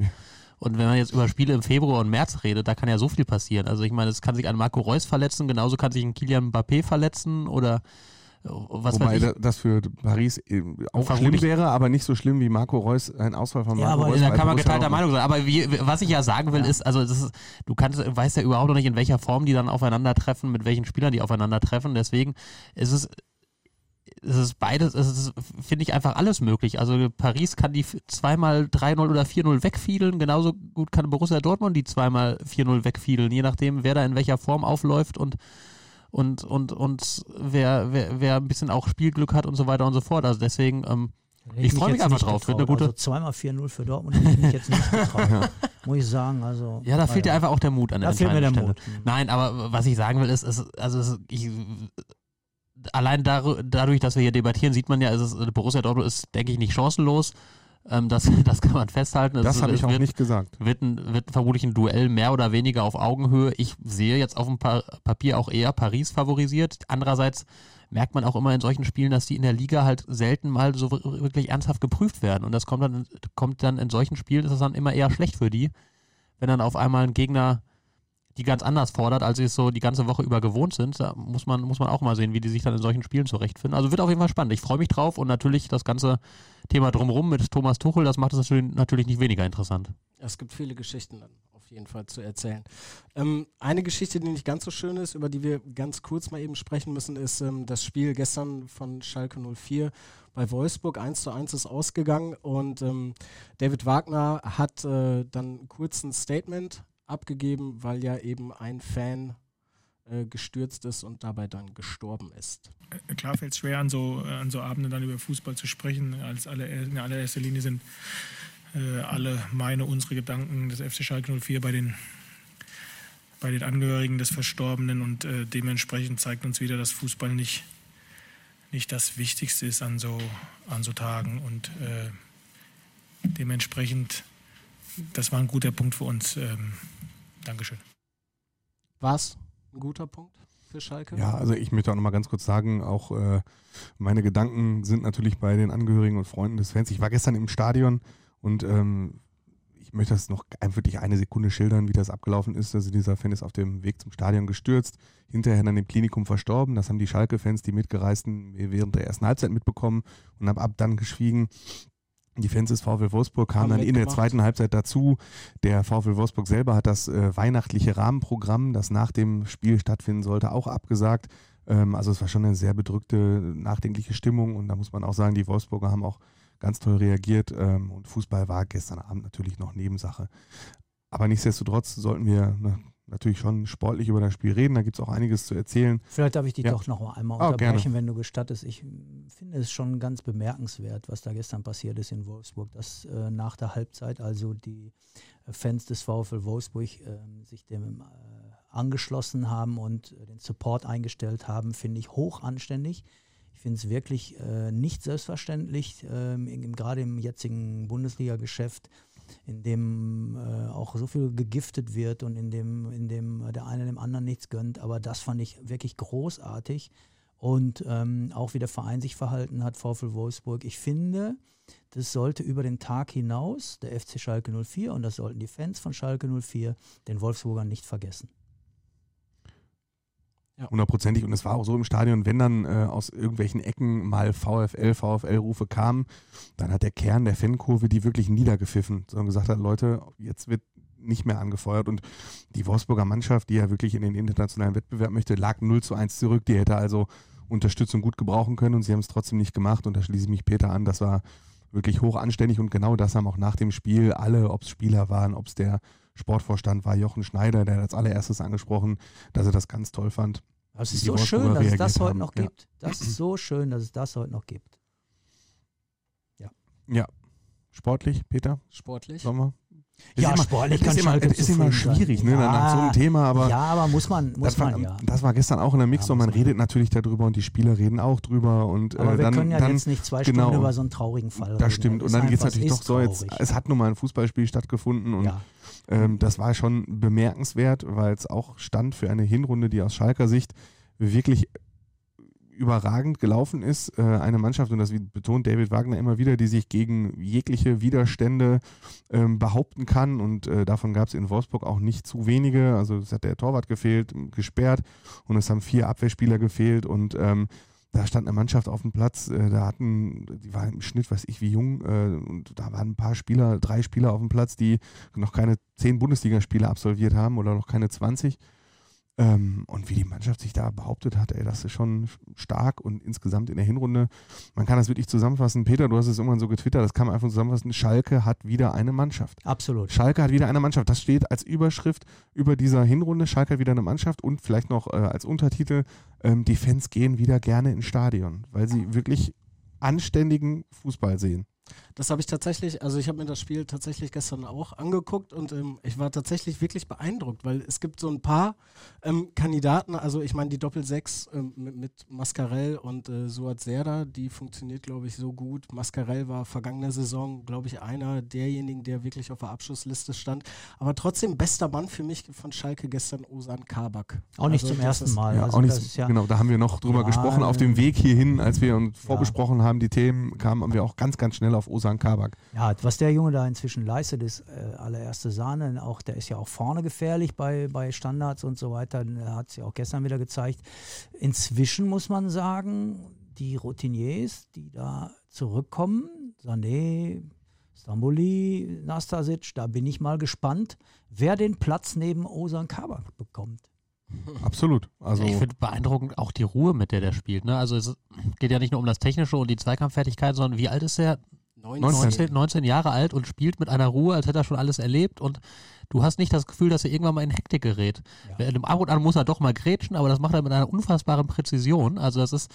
Und wenn man jetzt über Spiele im Februar und März redet, da kann ja so viel passieren. Also ich meine, es kann sich ein Marco Reus verletzen, genauso kann sich ein Kilian Mbappé verletzen oder was Wobei das für Paris äh, auch Vermutlich- schlimm wäre, aber nicht so schlimm wie Marco Reus, ein Ausfall von Ja, Marco aber Reus. da kann man geteilter. Meinung sein. Aber wie, was ich ja sagen will, ist, also ist, du kannst, weißt ja überhaupt noch nicht, in welcher Form die dann aufeinandertreffen, mit welchen Spielern die aufeinandertreffen. Deswegen ist es, es ist beides, es ist, finde ich, einfach alles möglich. Also Paris kann die zweimal 3-0 oder 4-0 wegfiedeln, genauso gut kann Borussia Dortmund die zweimal 4-0 wegfiedeln, je nachdem, wer da in welcher Form aufläuft und und, und, und wer, wer, wer ein bisschen auch Spielglück hat und so weiter und so fort. Also deswegen, ähm, Ich mich freu mich einfach drauf. Wird getraut. eine gute- Also zweimal 4-0 für Dortmund hätte ich mich jetzt nicht getraut. Muss ich sagen. Also, Ja, da fehlt dir einfach auch der Mut an der Da fehlt mir der Stelle. Mut. Nein, aber was ich sagen will, ist, ist also es, ich, allein dadurch, dass wir hier debattieren, sieht man ja, es ist, Borussia Dortmund ist, denke ich, nicht chancenlos. Ähm, das, das kann man festhalten. Es Das ist- habe ich auch wird, nicht gesagt. Wird, ein, wird vermutlich ein Duell mehr oder weniger auf Augenhöhe. Ich sehe jetzt auf dem pa Papier auch eher Paris favorisiert. Andererseits merkt man auch immer in solchen Spielen, dass die in der Liga halt selten mal so wirklich ernsthaft geprüft werden. Und das kommt dann, kommt dann in solchen Spielen, ist das dann immer eher schlecht für die, wenn dann auf einmal ein Gegner die ganz anders fordert, als sie es so die ganze Woche über gewohnt sind. Da muss man, muss man auch mal sehen, wie die sich dann in solchen Spielen zurechtfinden. Also wird auf jeden Fall spannend. Ich freue mich drauf und natürlich das ganze Thema drumherum mit Thomas Tuchel, das macht es natürlich, nicht weniger interessant. Es gibt viele Geschichten dann auf jeden Fall zu erzählen. Ähm, eine Geschichte, die nicht ganz so schön ist, über die wir ganz kurz mal eben sprechen müssen, ist ähm, das Spiel gestern von Schalke 04 bei Wolfsburg. 1 zu 1 ist ausgegangen und ähm, David Wagner hat äh, dann kurz ein Statement abgegeben, weil ja eben ein Fan äh, gestürzt ist und dabei dann gestorben ist. klar fällt es schwer, an so, an so Abenden dann über Fußball zu sprechen. Als alle, in allererster Linie sind äh, alle meine, unsere Gedanken des FC Schalke 04 bei den, bei den Angehörigen des Verstorbenen und äh, dementsprechend zeigt uns wieder, dass Fußball nicht, nicht das Wichtigste ist an so, an so Tagen und äh, dementsprechend, das war ein guter Punkt für uns. Ähm, Dankeschön. War es ein guter Punkt für Schalke? Ja, also ich möchte auch nochmal ganz kurz sagen, auch äh, meine Gedanken sind natürlich bei den Angehörigen und Freunden des Fans. Ich war gestern im Stadion und ähm, ich möchte das noch wirklich eine Sekunde schildern, wie das abgelaufen ist. Also dieser Fan ist auf dem Weg zum Stadion gestürzt, hinterher dann im Klinikum verstorben. Das haben die Schalke-Fans, die Mitgereisten, während der ersten Halbzeit mitbekommen und haben ab dann geschwiegen. Die Fans des VfL Wolfsburg kamen dann in der zweiten Halbzeit dazu. Der VfL Wolfsburg selber hat das äh, weihnachtliche Rahmenprogramm, das nach dem Spiel stattfinden sollte, auch abgesagt. Ähm, also es war schon eine sehr bedrückte, nachdenkliche Stimmung und da muss man auch sagen, die Wolfsburger haben auch ganz toll reagiert ähm, und Fußball war gestern Abend natürlich noch Nebensache. Aber nichtsdestotrotz sollten wir ne, natürlich schon sportlich über das Spiel reden. Da gibt es auch einiges zu erzählen. Vielleicht darf ich dich Ja. doch noch einmal Ah, unterbrechen, gerne. wenn du gestattest. Ich finde es schon ganz bemerkenswert, was da gestern passiert ist in Wolfsburg, dass äh, nach der Halbzeit also die äh, Fans des VfL Wolfsburg ähm, sich dem äh, angeschlossen haben und äh, den Support eingestellt haben, finde ich hoch anständig. Ich finde es wirklich äh, nicht selbstverständlich, ähm, gerade im jetzigen Bundesliga-Geschäft, in dem äh, auch so viel gegiftet wird und in dem, in dem äh, der eine dem anderen nichts gönnt. Aber das fand ich wirklich großartig. Und ähm, auch wie der Verein sich verhalten hat, VfL Wolfsburg. Ich finde, das sollte über den Tag hinaus der FC Schalke 04 und das sollten die Fans von Schalke 04 den Wolfsburgern nicht vergessen. Hundertprozentig. Und es war auch so im Stadion, wenn dann äh, aus irgendwelchen Ecken mal VfL, VfL-Rufe kamen, dann hat der Kern der Fankurve die wirklich niedergepfiffen, sondern gesagt hat, Leute, jetzt wird nicht mehr angefeuert. Und die Wolfsburger Mannschaft, die ja wirklich in den internationalen Wettbewerb möchte, lag 0 zu 1 zurück. Die hätte also Unterstützung gut gebrauchen können und sie haben es trotzdem nicht gemacht. Und da schließe ich mich Peter an, das war wirklich hoch anständig und genau das haben auch nach dem Spiel alle, ob es Spieler waren, ob es der Sportvorstand war, Jochen Schneider, der hat als allererstes angesprochen, dass er das ganz toll fand. Das wie ist so schön, dass es das heute haben. noch Ja. gibt. Das ist so schön, dass es das heute noch gibt. Ja. Sportlich, Peter? Sportlich? Sollen wir? Ja, immer, sportlich es kann ist immer, ist immer sein. schwierig, ne, Ja. nach so einem Thema, aber ja, aber muss man, muss das, war, man ja. das war gestern auch in der Mix Ja, und man redet natürlich darüber und die Spieler reden auch drüber und Aber äh, wir dann, können ja dann, jetzt nicht zwei genau, Stunden über so einen traurigen Fall reden. Das stimmt. Und dann ist geht es natürlich ist doch so, jetzt, es hat nun mal ein Fußballspiel stattgefunden und ähm, das war schon bemerkenswert, weil es auch stand für eine Hinrunde, die aus Schalker Sicht wirklich überragend gelaufen ist. Äh, eine Mannschaft, und das betont David Wagner immer wieder, die sich gegen jegliche Widerstände ähm, behaupten kann. Und äh, davon gab es in Wolfsburg auch nicht zu wenige. Also es hat der Torwart gefehlt, gesperrt und es haben vier Abwehrspieler gefehlt. Und ähm, da stand eine Mannschaft auf dem Platz, äh, da hatten, die war im Schnitt, weiß ich wie jung, äh, und da waren ein paar Spieler, drei Spieler auf dem Platz, die noch keine zehn Bundesligaspiele absolviert haben oder noch keine 20. Ähm, und wie die Mannschaft sich da behauptet hat, ey, das ist schon stark und insgesamt in der Hinrunde, man kann das wirklich zusammenfassen. Peter, du hast es irgendwann so getwittert, das kann man einfach zusammenfassen. Schalke hat wieder eine Mannschaft. Absolut. Schalke hat wieder eine Mannschaft. Das steht als Überschrift über dieser Hinrunde. Schalke hat wieder eine Mannschaft und vielleicht noch äh, als Untertitel, ähm, die Fans gehen wieder gerne ins Stadion, weil sie wirklich anständigen Fußball sehen. Das habe ich tatsächlich, also ich habe mir das Spiel tatsächlich gestern auch angeguckt und ähm, ich war tatsächlich wirklich beeindruckt, weil es gibt so ein paar ähm, Kandidaten, also ich meine die Doppel-6 ähm, mit, mit Mascarell und äh, Suat Serda, die funktioniert glaube ich so gut. Mascarell war vergangene Saison, glaube ich, einer derjenigen, der wirklich auf der Abschlussliste stand. Aber trotzdem bester Mann für mich von Schalke gestern Osan Kabak. Auch nicht Also zum ersten Mal. Ja, also auch das nicht, ist ja, genau, da haben wir noch drüber Ja, gesprochen. Auf dem Weg hierhin, als wir uns vorbesprochen haben, die Themen, kamen haben wir auch ganz, ganz schnell auf Osan Kabak. ja, was der Junge da inzwischen leistet, ist äh, allererste Sahne. Auch, der ist ja auch vorne gefährlich bei, bei Standards und so weiter. Er hat es ja auch gestern wieder gezeigt. Inzwischen muss man sagen, die Routiniers, die da zurückkommen, Sané, Stamboli, Nastasic, da bin ich mal gespannt, wer den Platz neben Osan Kabak bekommt. Absolut. Also, ich finde beeindruckend auch die Ruhe, mit der der spielt. Ne? Also es geht ja nicht nur um das Technische und die Zweikampffertigkeit, sondern wie alt ist er? 19, 19 Jahre alt und spielt mit einer Ruhe, als hätte er schon alles erlebt und du hast nicht das Gefühl, dass er irgendwann mal in Hektik gerät. Ja. Ab und an muss er doch mal grätschen, aber das macht er mit einer unfassbaren Präzision. Also das ist,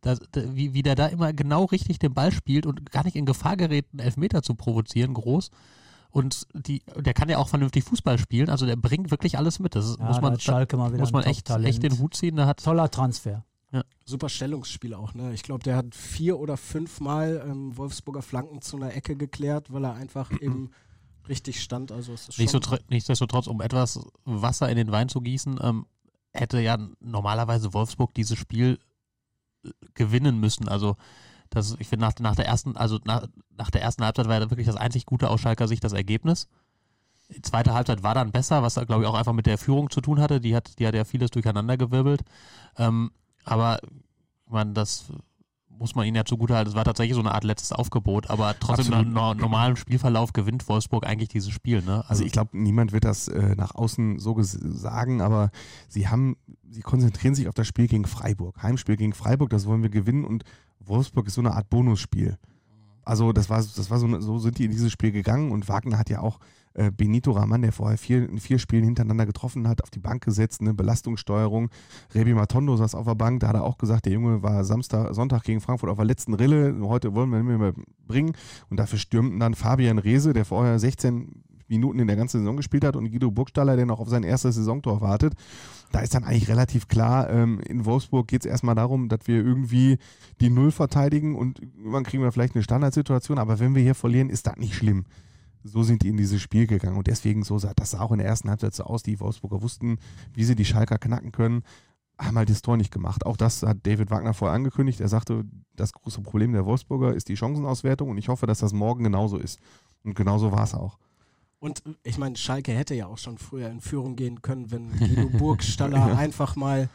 das, wie, wie der da immer genau richtig den Ball spielt und gar nicht in Gefahr gerät, einen Elfmeter zu provozieren, groß. Und die, der kann ja auch vernünftig Fußball spielen, also der bringt wirklich alles mit. Das Ja, muss da man, wieder muss man echt, echt den Hut ziehen. Der hat Toller Transfer. Super Stellungsspiel auch, ne? Ich glaube, der hat vier oder fünfmal ähm, Wolfsburger Flanken zu einer Ecke geklärt, weil er einfach eben richtig stand. Also es ist Nicht so, schon, nichtsdestotrotz, um etwas Wasser in den Wein zu gießen, ähm, hätte ja normalerweise Wolfsburg dieses Spiel äh, gewinnen müssen. Also das, ich finde nach, nach der ersten, also nach, nach der ersten Halbzeit war ja wirklich das einzig Gute aus Schalker Sicht das Ergebnis. Die zweite Halbzeit war dann besser, was glaube ich auch einfach mit der Führung zu tun hatte. Die hat, die hat ja vieles durcheinandergewirbelt. Ähm, aber man, das muss man ihnen ja zugutehalten. Es war tatsächlich so eine Art letztes Aufgebot, aber trotzdem Absolut. nach no normalem Spielverlauf gewinnt Wolfsburg eigentlich dieses Spiel. Ne? Also ich glaube, niemand wird das äh, nach außen so sagen, aber sie haben, sie konzentrieren sich auf das Spiel gegen Freiburg. Heimspiel gegen Freiburg, das wollen wir gewinnen und Wolfsburg ist so eine Art Bonusspiel. Also das war, das war so, eine- so sind die in dieses Spiel gegangen und Wagner hat ja auch äh, Benito Raman, der vorher vier, in vier Spielen hintereinander getroffen hat, auf die Bank gesetzt, eine Belastungssteuerung. Rebi Matondo saß auf der Bank, da hat er auch gesagt, der Junge war Samstag, Sonntag gegen Frankfurt auf der letzten Rille, heute wollen wir ihn mehr bringen. Und dafür stürmten dann Fabian Rehse, der vorher 16 Minuten in der ganzen Saison gespielt hat und Guido Burgstaller, der noch auf sein erstes Saisontor wartet. Da ist dann eigentlich relativ klar, ähm, in Wolfsburg geht es erstmal darum, dass wir irgendwie die Null verteidigen und irgendwann kriegen wir vielleicht eine Standardsituation, aber wenn wir hier verlieren, ist das nicht schlimm. So sind die in dieses Spiel gegangen und deswegen so sah das sah auch in der ersten Halbzeit so aus. Die Wolfsburger wussten, wie sie die Schalker knacken können, haben halt das Tor nicht gemacht. Auch das hat David Wagner vorher angekündigt. Er sagte, das große Problem der Wolfsburger ist die Chancenauswertung und ich hoffe, dass das morgen genauso ist. Und genauso war es auch. Und ich meine, Schalke hätte ja auch schon früher in Führung gehen können, wenn Guido Burgstaller ja. einfach mal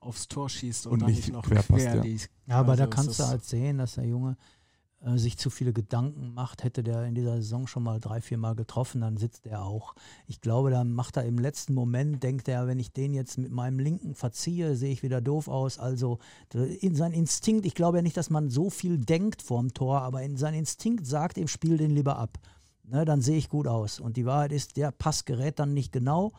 aufs Tor schießt und, und dann nicht noch quer, quer ja. Ja, aber also da kannst du halt sehen, dass der Junge sich zu viele Gedanken macht. Hätte der in dieser Saison schon mal drei, vier Mal getroffen, dann sitzt er auch. Ich glaube, dann macht er im letzten Moment, denkt er, wenn ich den jetzt mit meinem Linken verziehe, sehe ich wieder doof aus. Also in sein Instinkt, ich glaube ja nicht, dass man so viel denkt vorm Tor, aber in sein Instinkt sagt ihm, spiel den lieber ab ne, dann sehe ich gut aus. Und die Wahrheit ist, der Pass gerät dann nicht genau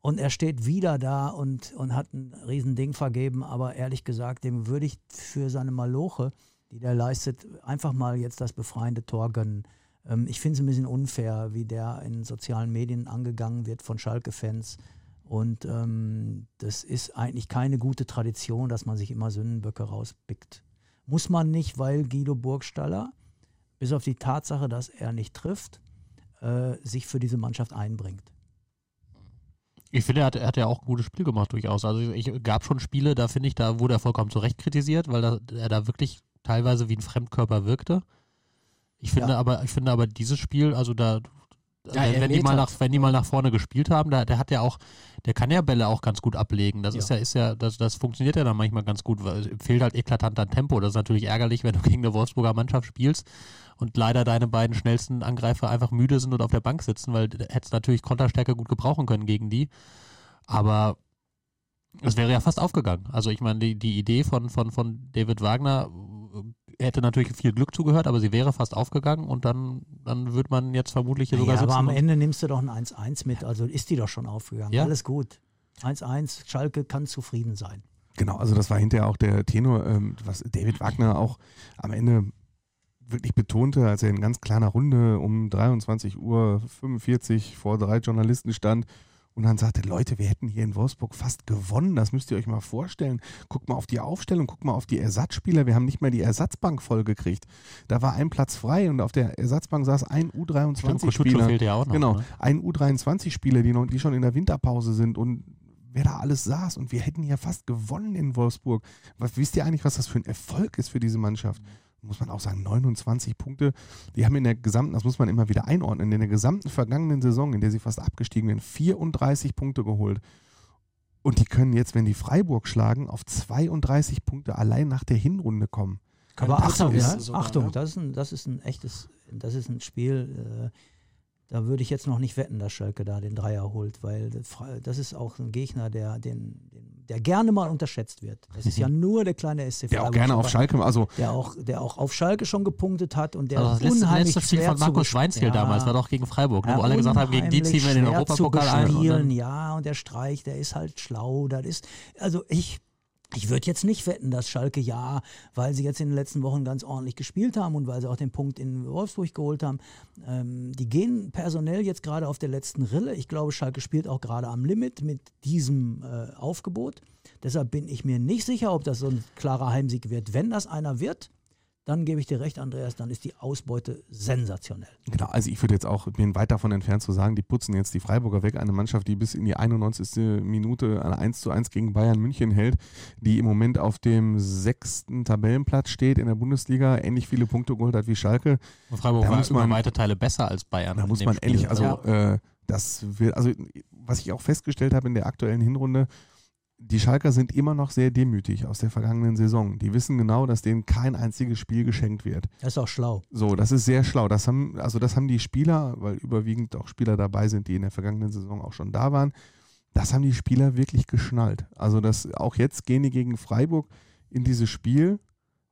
und er steht wieder da und, und hat ein Riesending vergeben. Aber ehrlich gesagt, dem würde ich für seine Maloche, die der leistet, einfach mal jetzt das befreiende Tor gönnen. Ähm, ich finde es ein bisschen unfair, wie der in sozialen Medien angegangen wird von Schalke-Fans. Und ähm, das ist eigentlich keine gute Tradition, dass man sich immer Sündenböcke rauspickt. Muss man nicht, weil Guido Burgstaller, bis auf die Tatsache, dass er nicht trifft, äh, sich für diese Mannschaft einbringt. Ich finde, er hat, er hat ja auch ein gutes Spiel gemacht durchaus. Also ich, ich gab schon Spiele, da finde ich, da wurde er vollkommen zurecht kritisiert, weil da, er da wirklich teilweise wie ein Fremdkörper wirkte. Ich finde ja. aber, ich finde aber dieses Spiel, also da, ja, wenn, wenn die mal nach, wenn die mal nach vorne gespielt haben, da, der hat ja auch, der kann ja Bälle auch ganz gut ablegen. Das ja. ist ja, ist ja, das, das funktioniert ja dann manchmal ganz gut, weil es fehlt halt eklatant an Tempo. Das ist natürlich ärgerlich, wenn du gegen eine Wolfsburger Mannschaft spielst und leider deine beiden schnellsten Angreifer einfach müde sind und auf der Bank sitzen, weil du hättest natürlich Konterstärke gut gebrauchen können gegen die. Aber es wäre ja fast aufgegangen. Also ich meine, die, die Idee von, von, von David Wagner hätte natürlich viel Glück zugehört, aber sie wäre fast aufgegangen und dann, dann würde man jetzt vermutlich hier sogar ja, sitzen. Aber am Ende nimmst du doch ein 1-1 mit, also ist die doch schon aufgegangen. Ja? Alles gut. 1-1, Schalke kann zufrieden sein. Genau, also das war hinterher auch der Tenor, ähm, was David Wagner auch am Ende wirklich betonte, als er in ganz kleiner Runde um 23.45 Uhr vor drei Journalisten stand und dann sagte, Leute, wir hätten hier in Wolfsburg fast gewonnen, das müsst ihr euch mal vorstellen. Guckt mal auf die Aufstellung, guckt mal auf die Ersatzspieler, wir haben nicht mehr die Ersatzbank vollgekriegt. Da war ein Platz frei und auf der Ersatzbank saß ein U23-Spieler. Ja auch noch, genau, ne? ein U23-Spieler, die, die schon in der Winterpause sind und wer da alles saß und wir hätten hier fast gewonnen in Wolfsburg. Was, wisst ihr eigentlich, was das für ein Erfolg ist für diese Mannschaft? Muss man auch sagen, 29 Punkte. Die haben in der gesamten, das muss man immer wieder einordnen, in der gesamten vergangenen Saison, in der sie fast abgestiegen sind, 34 Punkte geholt. Und die können jetzt, wenn die Freiburg schlagen, auf 32 Punkte allein nach der Hinrunde kommen. Aber Achtung, ja, sogar, Achtung, ja. das, ist ein, das ist ein echtes, das ist ein Spiel, äh, da würde ich jetzt noch nicht wetten, dass Schalke da den Dreier holt, weil das ist auch ein Gegner, der, den, den, der gerne mal unterschätzt wird. Das ist ja mhm. nur der kleine SC Der auch gerne auf Schalke, also der auch, der auch auf Schalke schon gepunktet hat und der also das letzte, unheimlich letzte Spiel von Markus Schweinzierl ja, damals war doch gegen Freiburg, ja, wo alle gesagt haben, gegen die ziehen wir den Europapokal ein. Ja, und der Streich, der ist halt schlau. Das ist, also ich ich würde jetzt nicht wetten, dass Schalke ja, weil sie jetzt in den letzten Wochen ganz ordentlich gespielt haben und weil sie auch den Punkt in Wolfsburg geholt haben, ähm, die gehen personell jetzt gerade auf der letzten Rille. Ich glaube, Schalke spielt auch gerade am Limit mit diesem äh, Aufgebot. Deshalb bin ich mir nicht sicher, ob das so ein klarer Heimsieg wird. Wenn das einer wird, dann gebe ich dir recht, Andreas, dann ist die Ausbeute sensationell. Genau, also ich würde jetzt auch, bin weit davon entfernt zu sagen, die putzen jetzt die Freiburger weg, eine Mannschaft, die bis in die 91. Minute eine 1 zu 1 gegen Bayern München hält, die im Moment auf dem sechsten Tabellenplatz steht in der Bundesliga, ähnlich viele Punkte geholt hat wie Schalke. Und Freiburg da war muss man, weite Teile besser als Bayern. Da muss man ehrlich, also ja. äh, das wird, also was ich auch festgestellt habe in der aktuellen Hinrunde, die Schalker sind immer noch sehr demütig aus der vergangenen Saison. Die wissen genau, dass denen kein einziges Spiel geschenkt wird. Das ist auch schlau. So, das ist sehr schlau. Das haben, also das haben die Spieler, weil überwiegend auch Spieler dabei sind, die in der vergangenen Saison auch schon da waren, das haben die Spieler wirklich geschnallt. Also das, auch jetzt gehen die gegen Freiburg in dieses Spiel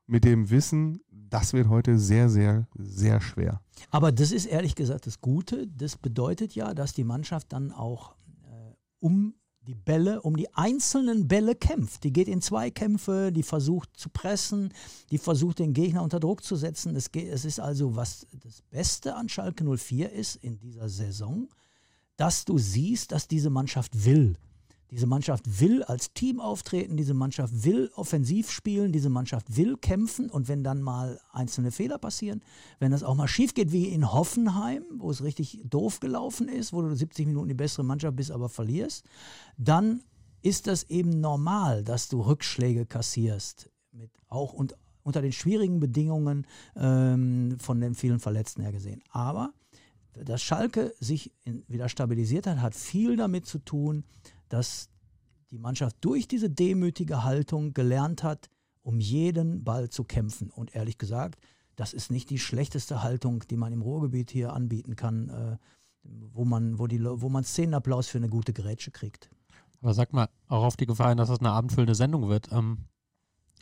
mit dem Wissen, das wird heute sehr, sehr, sehr schwer. Aber das ist ehrlich gesagt das Gute. Das bedeutet ja, dass die Mannschaft dann auch äh, um die Bälle, um die einzelnen Bälle kämpft. Die geht in Zweikämpfe, die versucht zu pressen, die versucht den Gegner unter Druck zu setzen. Es, geht, es ist also, was das Beste an Schalke 04 ist in dieser Saison, dass du siehst, dass diese Mannschaft will. Diese Mannschaft will als Team auftreten, diese Mannschaft will offensiv spielen, diese Mannschaft will kämpfen und wenn dann mal einzelne Fehler passieren, wenn das auch mal schief geht wie in Hoffenheim, wo es richtig doof gelaufen ist, wo du 70 Minuten die bessere Mannschaft bist, aber verlierst, dann ist das eben normal, dass du Rückschläge kassierst, mit auch und unter den schwierigen Bedingungen ähm, von den vielen Verletzten her gesehen. Aber dass Schalke sich in, wieder stabilisiert hat, hat viel damit zu tun, dass die Mannschaft durch diese demütige Haltung gelernt hat, um jeden Ball zu kämpfen. Und ehrlich gesagt, das ist nicht die schlechteste Haltung, die man im Ruhrgebiet hier anbieten kann, äh, wo man, wo, die, wo man Szenenapplaus für eine gute Grätsche kriegt. Aber sag mal, auch auf die Gefahr hin, dass das eine abendfüllende Sendung wird. Ähm,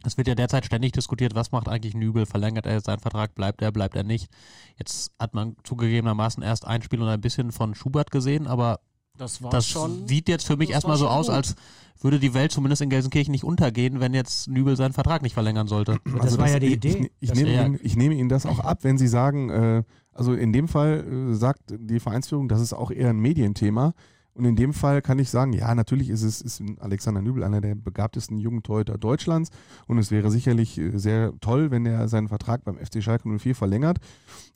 es wird ja derzeit ständig diskutiert, was macht eigentlich Nübel? Verlängert er seinen Vertrag? Bleibt er? Bleibt er nicht? Jetzt hat man zugegebenermaßen erst ein Spiel und ein bisschen von Schubert gesehen, aber das, das schon, sieht jetzt für mich erstmal so aus, gut. als würde die Welt zumindest in Gelsenkirchen nicht untergehen, wenn jetzt Nübel seinen Vertrag nicht verlängern sollte. Das also war das, ja die Idee. Ich, ich, nehme Ihnen, ich, nehme Ihnen, das auch ab, wenn Sie sagen, äh, also in dem Fall äh, sagt die Vereinsführung, das ist auch eher ein Medienthema. Und in dem Fall kann ich sagen, ja, natürlich ist es ist Alexander Nübel einer der begabtesten jungen Torhüter Deutschlands und es wäre sicherlich äh, sehr toll, wenn er seinen Vertrag beim FC Schalke 04 verlängert.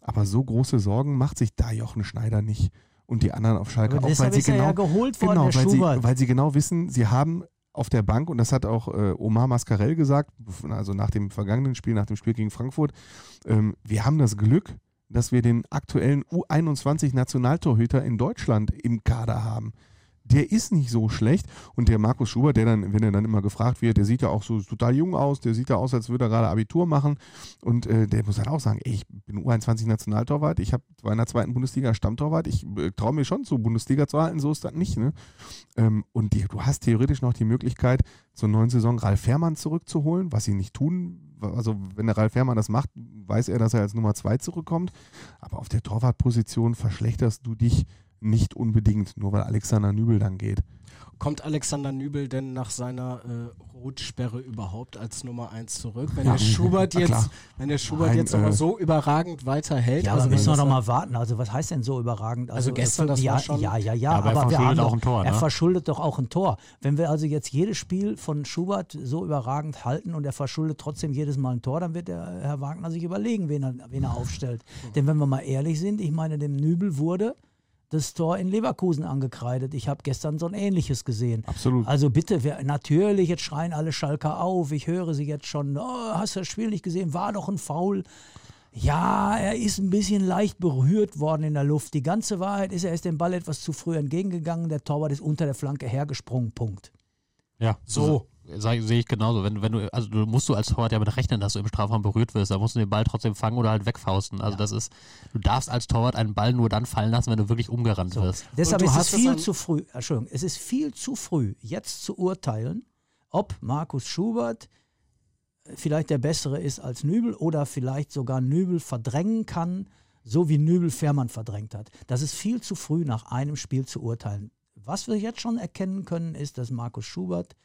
Aber so große Sorgen macht sich da Jochen Schneider nicht und die anderen auf Schalke auch, weil sie genau, ja geholt worden, genau, weil, sie, weil sie genau wissen, sie haben auf der Bank, und das hat auch äh, Omar Mascarell gesagt, also nach dem vergangenen Spiel, nach dem Spiel gegen Frankfurt, ähm, wir haben das Glück, dass wir den aktuellen U21-Nationaltorhüter in Deutschland im Kader haben. Der ist nicht so schlecht. Und der Markus Schubert, der dann, wenn er dann immer gefragt wird, der sieht ja auch so total jung aus, der sieht ja aus, als würde er gerade Abitur machen. Und äh, der muss dann auch sagen, ey, ich bin U21-Nationaltorwart, ich habe bei einer zweiten Bundesliga Stammtorwart, ich äh, traue mir schon zu, Bundesliga zu halten, so ist das nicht. Ne? Ähm, und die, du hast theoretisch noch die Möglichkeit, zur neuen Saison Ralf Fährmann zurückzuholen, was sie nicht tun also wenn der Ralf Herrmann das macht, weiß er, dass er als Nummer zwei zurückkommt. Aber auf der Torwartposition verschlechterst du dich nicht unbedingt, nur weil Alexander Nübel dann geht. Kommt Alexander Nübel denn nach seiner äh, Rotsperre überhaupt als Nummer 1 zurück? Wenn ja, der Schubert jetzt, wenn der Schubert Nein, jetzt aber äh, so überragend weiterhält. Ja, also aber müssen wir doch mal warten. Also was heißt denn so überragend? Also, also gestern das ja, war schon. Ja, ja, ja. ja aber, aber er verschuldet auch ein Tor. Er ne? verschuldet doch auch ein Tor. Wenn wir also jetzt jedes Spiel von Schubert so überragend halten und er verschuldet trotzdem jedes Mal ein Tor, dann wird der Herr Wagner sich überlegen, wen er, wen er aufstellt. Denn wenn wir mal ehrlich sind, ich meine, dem Nübel wurde das Tor in Leverkusen angekreidet. Ich habe gestern so ein ähnliches gesehen. Absolut. Also bitte, wer, natürlich, jetzt schreien alle Schalker auf. Ich höre sie jetzt schon, oh, hast du das Spiel nicht gesehen? War doch ein Foul. Ja, er ist ein bisschen leicht berührt worden in der Luft. Die ganze Wahrheit ist, er ist dem Ball etwas zu früh entgegengegangen. Der Torwart ist unter der Flanke hergesprungen. Punkt. Ja, so sehe ich genauso. Wenn, wenn du, also du musst du als Torwart ja mit rechnen, dass du im Strafraum berührt wirst. Da musst du den Ball trotzdem fangen oder halt wegfausten. Also ja. das ist, du darfst als Torwart einen Ball nur dann fallen lassen, wenn du wirklich umgerannt so. wirst. Deshalb ist es viel zu früh, Entschuldigung, es ist viel zu früh, jetzt zu urteilen, ob Markus Schubert vielleicht der Bessere ist als Nübel oder vielleicht sogar Nübel verdrängen kann, so wie Nübel Fährmann verdrängt hat. Das ist viel zu früh nach einem Spiel zu urteilen. Was wir jetzt schon erkennen können, ist, dass Markus Schubert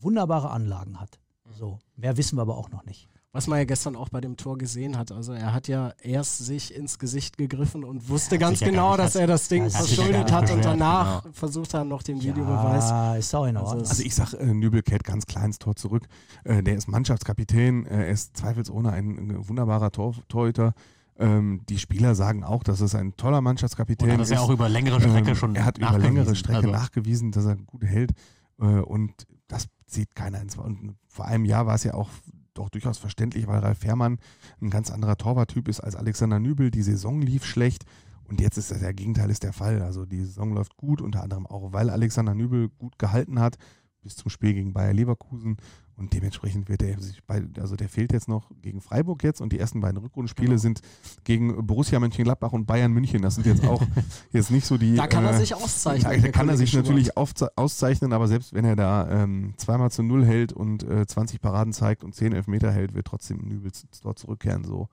wunderbare Anlagen hat. So, mehr wissen wir aber auch noch nicht. Was man ja gestern auch bei dem Tor gesehen hat. Also er hat ja erst sich ins Gesicht gegriffen und wusste ganz genau, dass er das Ding ja, verschuldet hat und danach genau. versucht er noch den Videobeweis. Ja, ist auch in Ordnung. Also, also ich sage, äh, Nübel kehrt ganz klar ins Tor zurück. Äh, der ist Mannschaftskapitän, äh, er ist zweifelsohne ein, ein wunderbarer Tor, Torhüter. Ähm, die Spieler sagen auch, dass es ein toller Mannschaftskapitän ist. Er hat ja auch über längere Strecke ähm, schon Er hat über längere Strecke also. nachgewiesen, dass er gut hält. Äh, und das sieht keiner ins. Und vor einem Jahr war es ja auch doch durchaus verständlich, weil Ralf Fährmann ein ganz anderer Torwarttyp ist als Alexander Nübel. Die Saison lief schlecht und jetzt ist das der Gegenteil ist der Fall. Also die Saison läuft gut, unter anderem auch, weil Alexander Nübel gut gehalten hat. bis zum Spiel gegen Bayer Leverkusen. Und dementsprechend wird er sich bei, also der fehlt jetzt noch gegen Freiburg jetzt und die ersten beiden Rückrundenspiele genau. sind gegen Borussia Mönchengladbach und Bayern München. Das sind jetzt auch jetzt nicht so die. Da kann er äh, sich auszeichnen. Da kann er sich natürlich auszeichnen, aber selbst wenn er da ähm, zweimal zu null hält und äh, 20 Paraden zeigt und 10 Elfmeter hält, wird trotzdem Nübel dort zurückkehren. So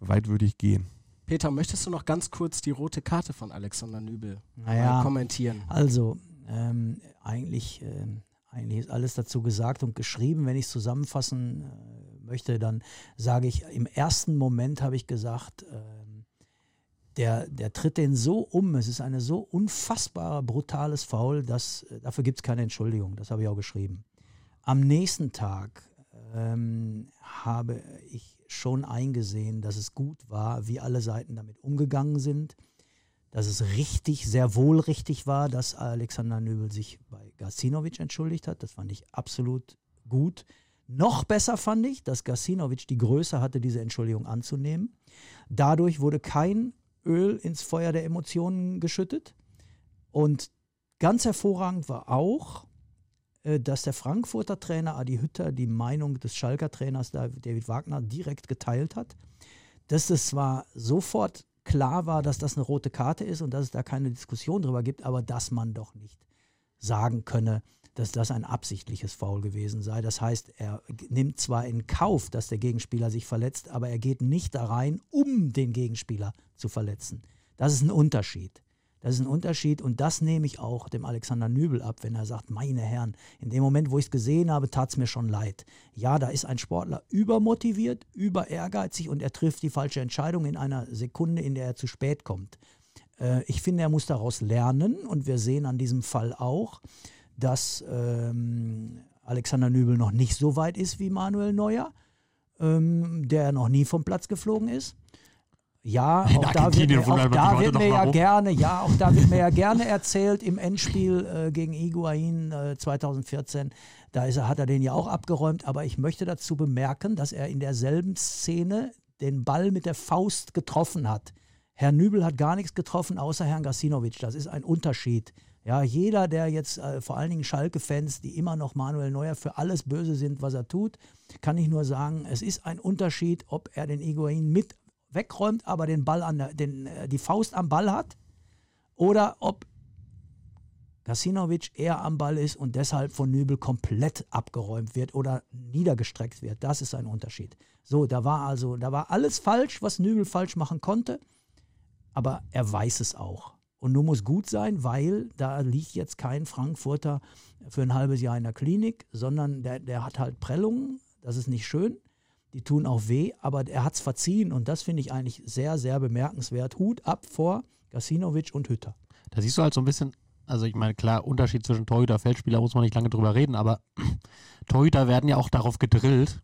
weit würde ich gehen. Peter, möchtest du noch ganz kurz die rote Karte von Alexander Nübel naja, kommentieren? Also, ähm, eigentlich. Ähm eigentlich ist alles dazu gesagt und geschrieben. Wenn ich es zusammenfassen äh, möchte, dann sage ich, im ersten Moment habe ich gesagt, äh, der, der tritt den so um. Es ist eine so unfassbar brutales Foul, dass äh, dafür gibt es keine Entschuldigung. Das habe ich auch geschrieben. Am nächsten Tag ähm, habe ich schon eingesehen, dass es gut war, wie alle Seiten damit umgegangen sind dass es richtig, sehr wohl richtig war, dass Alexander Nöbel sich bei Gacinovic entschuldigt hat. Das fand ich absolut gut. Noch besser fand ich, dass Gacinovic die Größe hatte, diese Entschuldigung anzunehmen. Dadurch wurde kein Öl ins Feuer der Emotionen geschüttet. Und ganz hervorragend war auch, äh, dass der Frankfurter Trainer Adi Hütter die Meinung des Schalker Trainers David Wagner direkt geteilt hat. Dass es zwar sofort klar war, dass das eine rote Karte ist und dass es da keine Diskussion drüber gibt, aber dass man doch nicht sagen könne, dass das ein absichtliches Foul gewesen sei. Das heißt, er nimmt zwar in Kauf, dass der Gegenspieler sich verletzt, aber er geht nicht da rein, um den Gegenspieler zu verletzen. Das ist ein Unterschied. Das ist ein Unterschied und das nehme ich auch dem Alexander Nübel ab, wenn er sagt, meine Herren, in dem Moment, wo ich es gesehen habe, tat es mir schon leid. Ja, da ist ein Sportler übermotiviert, über ehrgeizig und er trifft die falsche Entscheidung in einer Sekunde, in der er zu spät kommt. Äh, ich finde, er muss daraus lernen und wir sehen an diesem Fall auch, dass ähm, Alexander Nübel noch nicht so weit ist wie Manuel Neuer, ähm, der noch nie vom Platz geflogen ist. Ja, auch da wird, mir, auch da wird mir ja gerne, ja, auch da wird mir ja gerne erzählt im Endspiel äh, gegen Iguain äh, 2014. Da er, hat er den ja auch abgeräumt, aber ich möchte dazu bemerken, dass er in derselben Szene den Ball mit der Faust getroffen hat. Herr Nübel hat gar nichts getroffen, außer Herrn Gasinovic. Das ist ein Unterschied. Ja, jeder, der jetzt, äh, vor allen Dingen Schalke-Fans, die immer noch Manuel Neuer für alles böse sind, was er tut, kann ich nur sagen, es ist ein Unterschied, ob er den Iguain mit wegräumt, aber den Ball an den, äh, die Faust am Ball hat, oder ob Gasinovic eher am Ball ist und deshalb von Nübel komplett abgeräumt wird oder niedergestreckt wird. Das ist ein Unterschied. So, da war also, da war alles falsch, was Nübel falsch machen konnte, aber er weiß es auch. Und nun muss gut sein, weil da liegt jetzt kein Frankfurter für ein halbes Jahr in der Klinik, sondern der, der hat halt Prellungen, das ist nicht schön die tun auch weh, aber er hat es verziehen und das finde ich eigentlich sehr, sehr bemerkenswert. Hut ab vor Gasinovic und Hütter. Da siehst du halt so ein bisschen, also ich meine, klar, Unterschied zwischen Torhüter und Feldspieler muss man nicht lange drüber reden, aber Torhüter werden ja auch darauf gedrillt,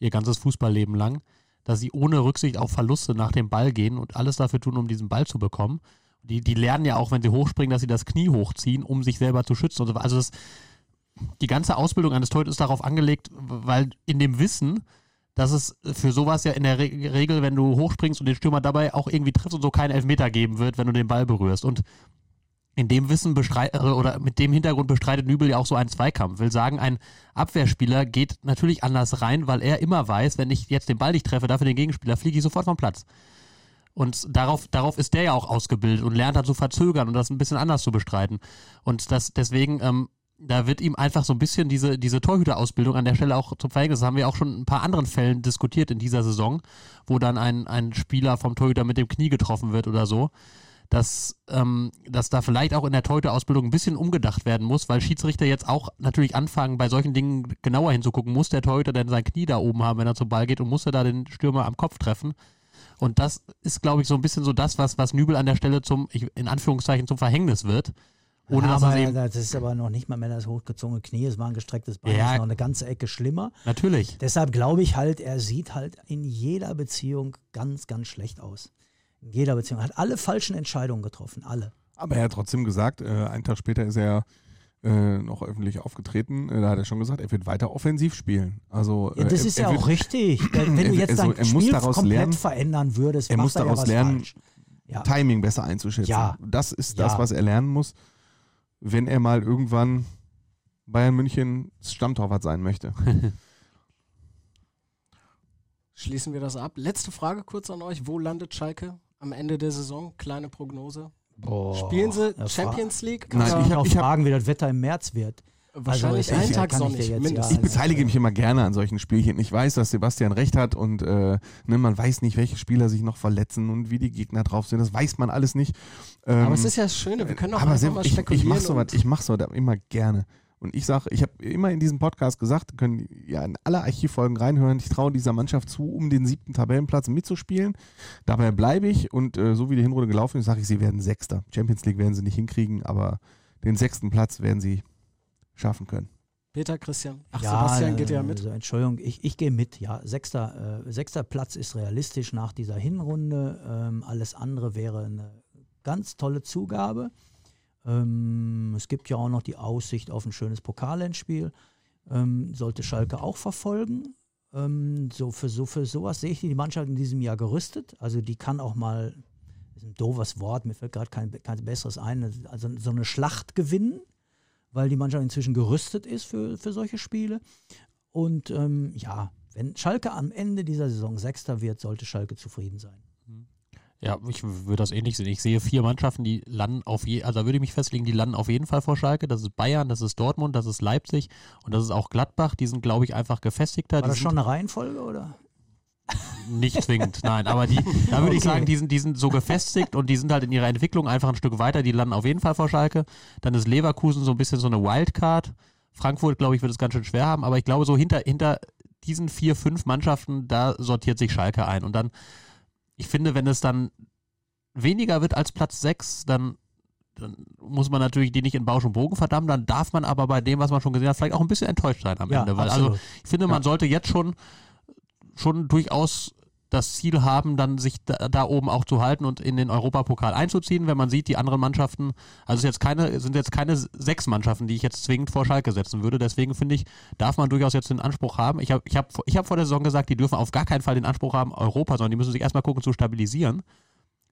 ihr ganzes Fußballleben lang, dass sie ohne Rücksicht auf Verluste nach dem Ball gehen und alles dafür tun, um diesen Ball zu bekommen. Die, die lernen ja auch, wenn sie hochspringen, dass sie das Knie hochziehen, um sich selber zu schützen. Also das, die ganze Ausbildung eines Torhüters ist darauf angelegt, weil in dem Wissen, dass es für sowas ja in der Re Regel, wenn du hochspringst und den Stürmer dabei auch irgendwie triffst und so keinen Elfmeter geben wird, wenn du den Ball berührst. Und in dem Wissen bestreitet äh, oder mit dem Hintergrund bestreitet Nübel ja auch so einen Zweikampf. Will sagen, ein Abwehrspieler geht natürlich anders rein, weil er immer weiß, wenn ich jetzt den Ball nicht treffe, dafür den Gegenspieler, fliege ich sofort vom Platz. Und darauf, darauf ist der ja auch ausgebildet und lernt dann zu verzögern und das ein bisschen anders zu bestreiten. Und das deswegen ähm, da wird ihm einfach so ein bisschen diese, diese Torhüterausbildung an der Stelle auch zum Verhängnis. Das haben wir auch schon in ein paar anderen Fällen diskutiert in dieser Saison, wo dann ein, ein Spieler vom Torhüter mit dem Knie getroffen wird oder so. Dass, ähm, dass da vielleicht auch in der Torhüterausbildung ein bisschen umgedacht werden muss, weil Schiedsrichter jetzt auch natürlich anfangen, bei solchen Dingen genauer hinzugucken. Muss der Torhüter denn sein Knie da oben haben, wenn er zum Ball geht und muss er da den Stürmer am Kopf treffen? Und das ist, glaube ich, so ein bisschen so das, was, was Nübel an der Stelle zum, in Anführungszeichen, zum Verhängnis wird ohne ja, aber das ist aber noch nicht mal mehr das hochgezogene Knie, es war ein gestrecktes Bein, ja, das ist noch eine ganze Ecke schlimmer. Natürlich. Deshalb glaube ich halt, er sieht halt in jeder Beziehung ganz, ganz schlecht aus. In jeder Beziehung. Er hat alle falschen Entscheidungen getroffen, alle. Aber er hat trotzdem gesagt, äh, einen Tag später ist er äh, noch öffentlich aufgetreten. Äh, da hat er schon gesagt, er wird weiter offensiv spielen. Also, ja, das äh, ist ja auch richtig. Wenn du jetzt dein also, Spiel komplett lernen, verändern würdest, er muss daraus ja lernen, ja. Timing besser einzuschätzen. Ja. Das ist das, was er lernen muss wenn er mal irgendwann Bayern München Stammtorwart sein möchte. Schließen wir das ab. Letzte Frage kurz an euch. Wo landet Schalke am Ende der Saison? Kleine Prognose. Boah, Spielen sie Champions League? Nein, ich Ich hab- habe fragen, wie das Wetter im März wird. Wahrscheinlich Also, einen ich- Tag kann ich sonnig. jetzt mindestens. ja- Ich beteilige mich immer gerne an solchen Spielchen. Ich weiß, dass Sebastian recht hat und äh, ne, man weiß nicht, welche Spieler sich noch verletzen und wie die Gegner drauf sind. Das weiß man alles nicht. Ähm, Aber es ist ja das Schöne, wir können auch aber mal ich, spekulieren. ich mache sowas, ich mach sowas immer gerne. Und ich sage, ich habe immer in diesem Podcast gesagt, können ja in alle Archivfolgen reinhören. Ich traue dieser Mannschaft zu, um den siebten Tabellenplatz mitzuspielen. Dabei bleibe ich und äh, so wie die Hinrunde gelaufen ist, sage ich, sie werden Sechster. Champions League werden sie nicht hinkriegen, aber den sechsten Platz werden sie schaffen können. Peter, Christian. Ach, Sebastian geht ja mit. Also, Entschuldigung, ich, ich gehe mit, ja. Sechster, äh, sechster Platz ist realistisch nach dieser Hinrunde. Ähm, alles andere wäre eine ganz tolle Zugabe. Ähm, es gibt ja auch noch die Aussicht auf ein schönes Pokalendspiel. Ähm, sollte Schalke auch verfolgen. Ähm, so für, so für sowas sehe ich die Mannschaft in diesem Jahr gerüstet. Also die kann auch mal, das ist ein doofes Wort, mir fällt gerade kein, kein besseres ein, also so eine Schlacht gewinnen weil die Mannschaft inzwischen gerüstet ist für, für solche Spiele. Und ähm, ja, wenn Schalke am Ende dieser Saison Sechster wird, sollte Schalke zufrieden sein. Ja, ich würde das ähnlich sehen. Ich sehe vier Mannschaften, die landen auf je, also da würde ich mich festlegen, die landen auf jeden Fall vor Schalke. Das ist Bayern, das ist Dortmund, das ist Leipzig und das ist auch Gladbach. Die sind, glaube ich, einfach gefestigter. War das schon eine Reihenfolge oder? Nicht zwingend, nein. Aber die, da würde ich Okay. sagen, die sind, die sind so gefestigt und die sind halt in ihrer Entwicklung einfach ein Stück weiter. Die landen auf jeden Fall vor Schalke. Dann ist Leverkusen so ein bisschen so eine Wildcard. Frankfurt, glaube ich, wird es ganz schön schwer haben. Aber ich glaube, so hinter, hinter diesen vier, fünf Mannschaften, da sortiert sich Schalke ein. Und dann, ich finde, wenn es dann weniger wird als Platz sechs, dann dann muss man natürlich die nicht in Bausch und Bogen verdammen, dann darf man aber bei dem, was man schon gesehen hat, vielleicht auch ein bisschen enttäuscht sein am Ja, Ende. Weil absolut. also ich finde, man sollte jetzt schon, schon durchaus das Ziel haben, dann sich da, da oben auch zu halten und in den Europapokal einzuziehen, wenn man sieht, die anderen Mannschaften, also jetzt sind jetzt keine sechs Mannschaften, die ich jetzt zwingend vor Schalke setzen würde. Deswegen finde ich, darf man durchaus jetzt den Anspruch haben. Ich habe ich hab, ich hab vor der Saison gesagt, die dürfen auf gar keinen Fall den Anspruch haben, Europa, sondern die müssen sich erstmal gucken zu stabilisieren.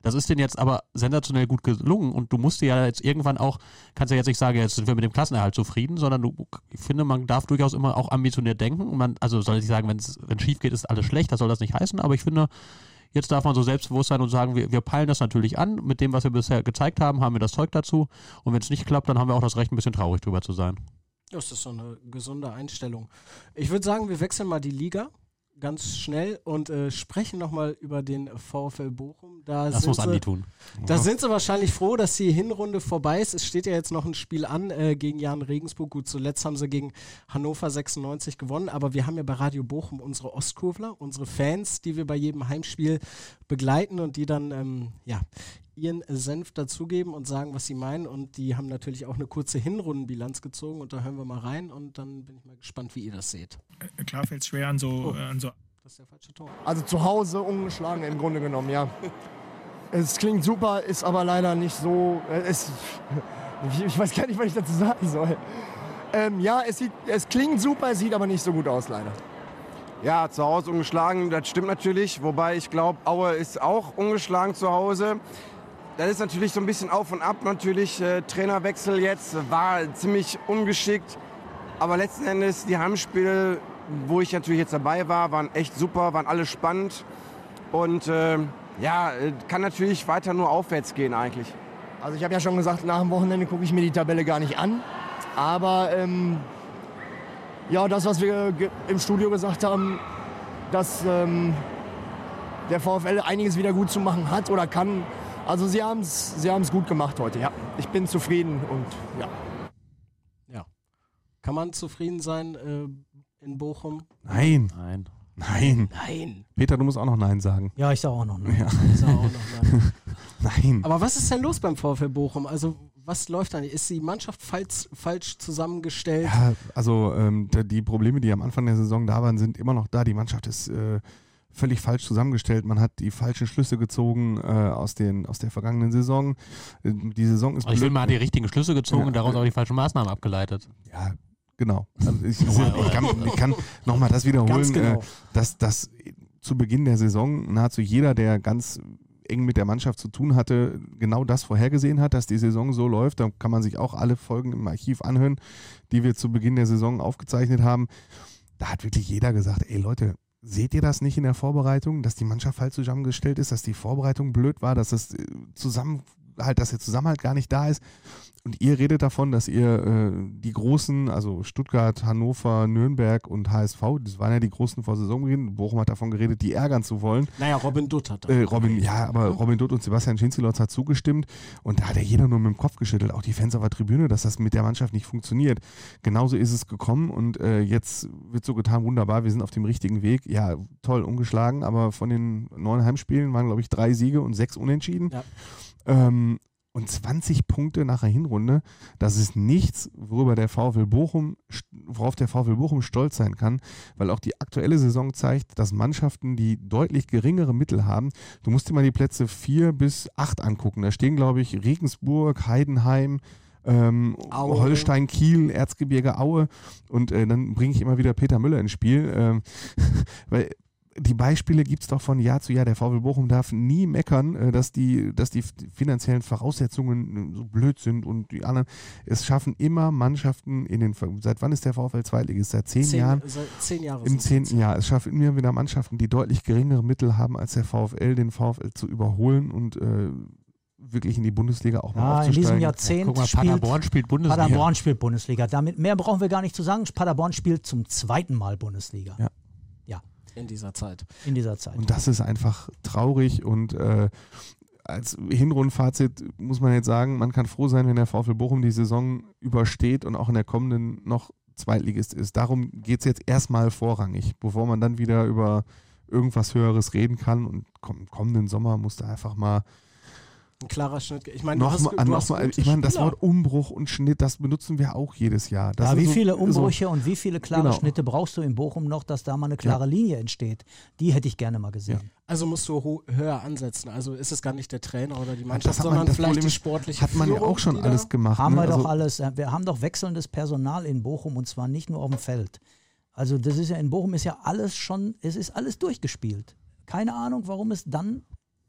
Das ist denen jetzt aber sensationell gut gelungen und du musst dir ja jetzt irgendwann auch, kannst ja jetzt nicht sagen, jetzt sind wir mit dem Klassenerhalt zufrieden, sondern du, ich finde, man darf durchaus immer auch ambitioniert denken und man, also soll ich sagen, wenn es schief geht, ist alles schlecht, das soll das nicht heißen, aber ich finde, jetzt darf man so selbstbewusst sein und sagen, wir, wir peilen das natürlich an, mit dem, was wir bisher gezeigt haben, haben wir das Zeug dazu und wenn es nicht klappt, dann haben wir auch das Recht, ein bisschen traurig drüber zu sein. Das ist so eine gesunde Einstellung. Ich würde sagen, wir wechseln mal die Liga ganz schnell und äh, sprechen nochmal über den VfL Bochum. Da Das sind muss sie, Andi tun. Da sind sie wahrscheinlich froh, dass die Hinrunde vorbei ist. Es steht ja jetzt noch ein Spiel an äh, gegen Jan Regensburg. Gut, zuletzt haben sie gegen Hannover 96 gewonnen, aber wir haben ja bei Radio Bochum unsere Ostkurvler, unsere Fans, die wir bei jedem Heimspiel begleiten und die dann ähm, ja, ihren Senf dazugeben und sagen, was sie meinen. Und die haben natürlich auch eine kurze Hinrundenbilanz gezogen und da hören wir mal rein und dann bin ich mal gespannt, wie ihr das seht. Äh, Klar fällt es schwer an so, Oh. äh, an so Das ist der falsche Ton. Also zu Hause ungeschlagen im Grunde genommen, ja. Es klingt super, ist aber leider nicht so. äh, Es, ich, ich weiß gar nicht, was ich dazu sagen soll. Ähm, ja, es, sieht, es klingt super, es sieht aber nicht so gut aus, leider. Ja, zu Hause ungeschlagen, das stimmt natürlich. Wobei ich glaube, Aue ist auch ungeschlagen zu Hause. Das ist natürlich so ein bisschen auf und ab. Natürlich äh, Trainerwechsel jetzt war ziemlich ungeschickt. Aber letzten Endes die Heimspiele, wo ich natürlich jetzt dabei war, waren echt super, waren alle spannend. Und äh, ja, äh, kann natürlich weiter nur aufwärts gehen eigentlich. Also ich habe ja schon gesagt, nach dem Wochenende gucke ich mir die Tabelle gar nicht an. Aber ähm, ja, das, was wir im Studio gesagt haben, dass ähm, der VfL einiges wieder gut zu machen hat oder kann. Also sie haben es sie haben's gut gemacht heute, ja. Ich bin zufrieden und ja. Ja. Kann man zufrieden sein äh, in Bochum? Nein. Nein. Nein. Nein. Peter, du musst auch noch Nein sagen. Ja, ich sage auch noch Nein. Ja. Ich sag auch noch nein. Nein. Aber was ist denn los beim VfL Bochum? Also, was läuft da nicht? Ist die Mannschaft falsch, falsch zusammengestellt? Ja, also ähm, die Probleme, die am Anfang der Saison da waren, sind immer noch da. Die Mannschaft ist äh, völlig falsch zusammengestellt. Man hat die falschen Schlüsse gezogen äh, aus, den, aus der vergangenen Saison. Äh, Die Saison ist Also ich man hat die richtigen Schlüsse gezogen Ja. und daraus auch die falschen Maßnahmen abgeleitet. Ja, genau. Also ich, ich kann, ich kann nochmal das wiederholen, genau. äh, dass, dass zu Beginn der Saison nahezu jeder der ganz eng mit der Mannschaft zu tun hatte, genau das vorhergesehen hat, dass die Saison so läuft. Da kann man sich auch alle Folgen im Archiv anhören, die wir zu Beginn der Saison aufgezeichnet haben. Da hat wirklich jeder gesagt, ey Leute, Seht ihr das nicht in der Vorbereitung, dass die Mannschaft falsch zusammengestellt ist, dass die Vorbereitung blöd war, dass das äh, zusammen halt, dass der Zusammenhalt gar nicht da ist? Und ihr redet davon, dass ihr äh, die großen, also Stuttgart, Hannover, Nürnberg und HSV, das waren ja die großen vor Saisonbeginn. Bochum hat davon geredet, die ärgern zu wollen. Naja, Robin Dutt hat äh, Robin, Ja, aber Robin Dutt und Sebastian Schinzelotz hat zugestimmt. Und da hat ja jeder nur mit dem Kopf geschüttelt, auch die Fans auf der Tribüne, dass das mit der Mannschaft nicht funktioniert. Genauso ist es gekommen und äh, jetzt wird so getan, wunderbar, wir sind auf dem richtigen Weg. Ja, toll, ungeschlagen, aber von den neun Heimspielen waren, glaube ich, drei Siege und sechs Unentschieden. Ja. Ähm, und 20 Punkte nach der Hinrunde, das ist nichts, worüber der VfL Bochum, worauf der VfL Bochum stolz sein kann, weil auch die aktuelle Saison zeigt, dass Mannschaften, die deutlich geringere Mittel haben, du musst dir mal die Plätze 4 bis 8 angucken. Da stehen, glaube ich, Regensburg, Heidenheim, ähm, Holstein, Kiel, Erzgebirge Aue und äh, dann bringe ich immer wieder Peter Müller ins Spiel, ähm, weil die Beispiele gibt es doch von Jahr zu Jahr. Der VfL Bochum darf nie meckern, äh, dass die, dass die finanziellen Voraussetzungen äh, so blöd sind und die anderen. Es schaffen immer Mannschaften in den. Seit wann ist der VfL Zweitligist? Seit zehn, zehn Jahren? Seit zehn Jahren. Im zehnten Jahr. Es schaffen immer wieder Mannschaften, die deutlich geringere Mittel haben als der VfL, den VfL zu überholen und äh, wirklich in die Bundesliga auch mal ja, aufzusteigen. In diesem Jahrzehnt ja, guck mal, spielt Paderborn spielt Bundesliga. Paderborn spielt Bundesliga. Damit mehr brauchen wir gar nicht zu sagen. Paderborn spielt zum zweiten Mal Bundesliga. Ja. In dieser Zeit. In dieser Zeit. Und das ist einfach traurig und äh, als Hinrundenfazit muss man jetzt sagen, man kann froh sein, wenn der VfL Bochum die Saison übersteht und auch in der kommenden noch Zweitligist ist. Darum geht es jetzt erstmal vorrangig, bevor man dann wieder über irgendwas Höheres reden kann. Und komm, kommenden Sommer muss da einfach mal ein klarer Schnitt. Ich meine, noch mal, noch mal, ich meine, das Wort Umbruch und Schnitt, das benutzen wir auch jedes Jahr. Das ja, wie so, viele Umbrüche so, und wie viele klare genau. Schnitte brauchst du in Bochum noch, dass da mal eine klare ja. Linie entsteht? Die hätte ich gerne mal gesehen. Ja. Also musst du höher ansetzen. Also ist es gar nicht der Trainer oder die Mannschaft, ja, sondern vielleicht Problem die sportliche Hat man Führung, ja auch schon alles gemacht. Haben ne? wir also doch alles. Wir haben doch wechselndes Personal in Bochum und zwar nicht nur auf dem Feld. Also das ist ja in Bochum ist ja alles schon, es ist alles durchgespielt. Keine Ahnung, warum es dann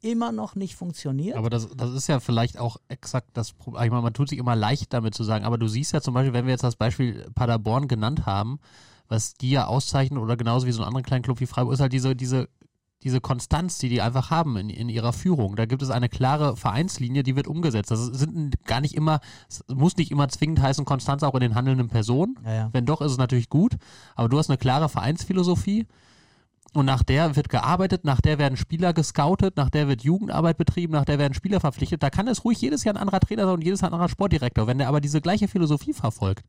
immer noch nicht funktioniert. Aber das, das ist ja vielleicht auch exakt das Problem. Ich meine, man tut sich immer leicht damit zu sagen, aber du siehst ja zum Beispiel, wenn wir jetzt das Beispiel Paderborn genannt haben, was die ja auszeichnen oder genauso wie so ein anderer kleiner Club wie Freiburg, ist halt diese, diese, diese Konstanz, die die einfach haben in, in ihrer Führung. Da gibt es eine klare Vereinslinie, die wird umgesetzt. Das sind gar nicht immer, es muss nicht immer zwingend heißen, Konstanz auch in den handelnden Personen. Ja, ja. Wenn doch, ist es natürlich gut. Aber du hast eine klare Vereinsphilosophie und nach der wird gearbeitet, nach der werden Spieler gescoutet, nach der wird Jugendarbeit betrieben, nach der werden Spieler verpflichtet. Da kann es ruhig jedes Jahr ein anderer Trainer sein und jedes Jahr ein anderer Sportdirektor. Wenn der aber diese gleiche Philosophie verfolgt,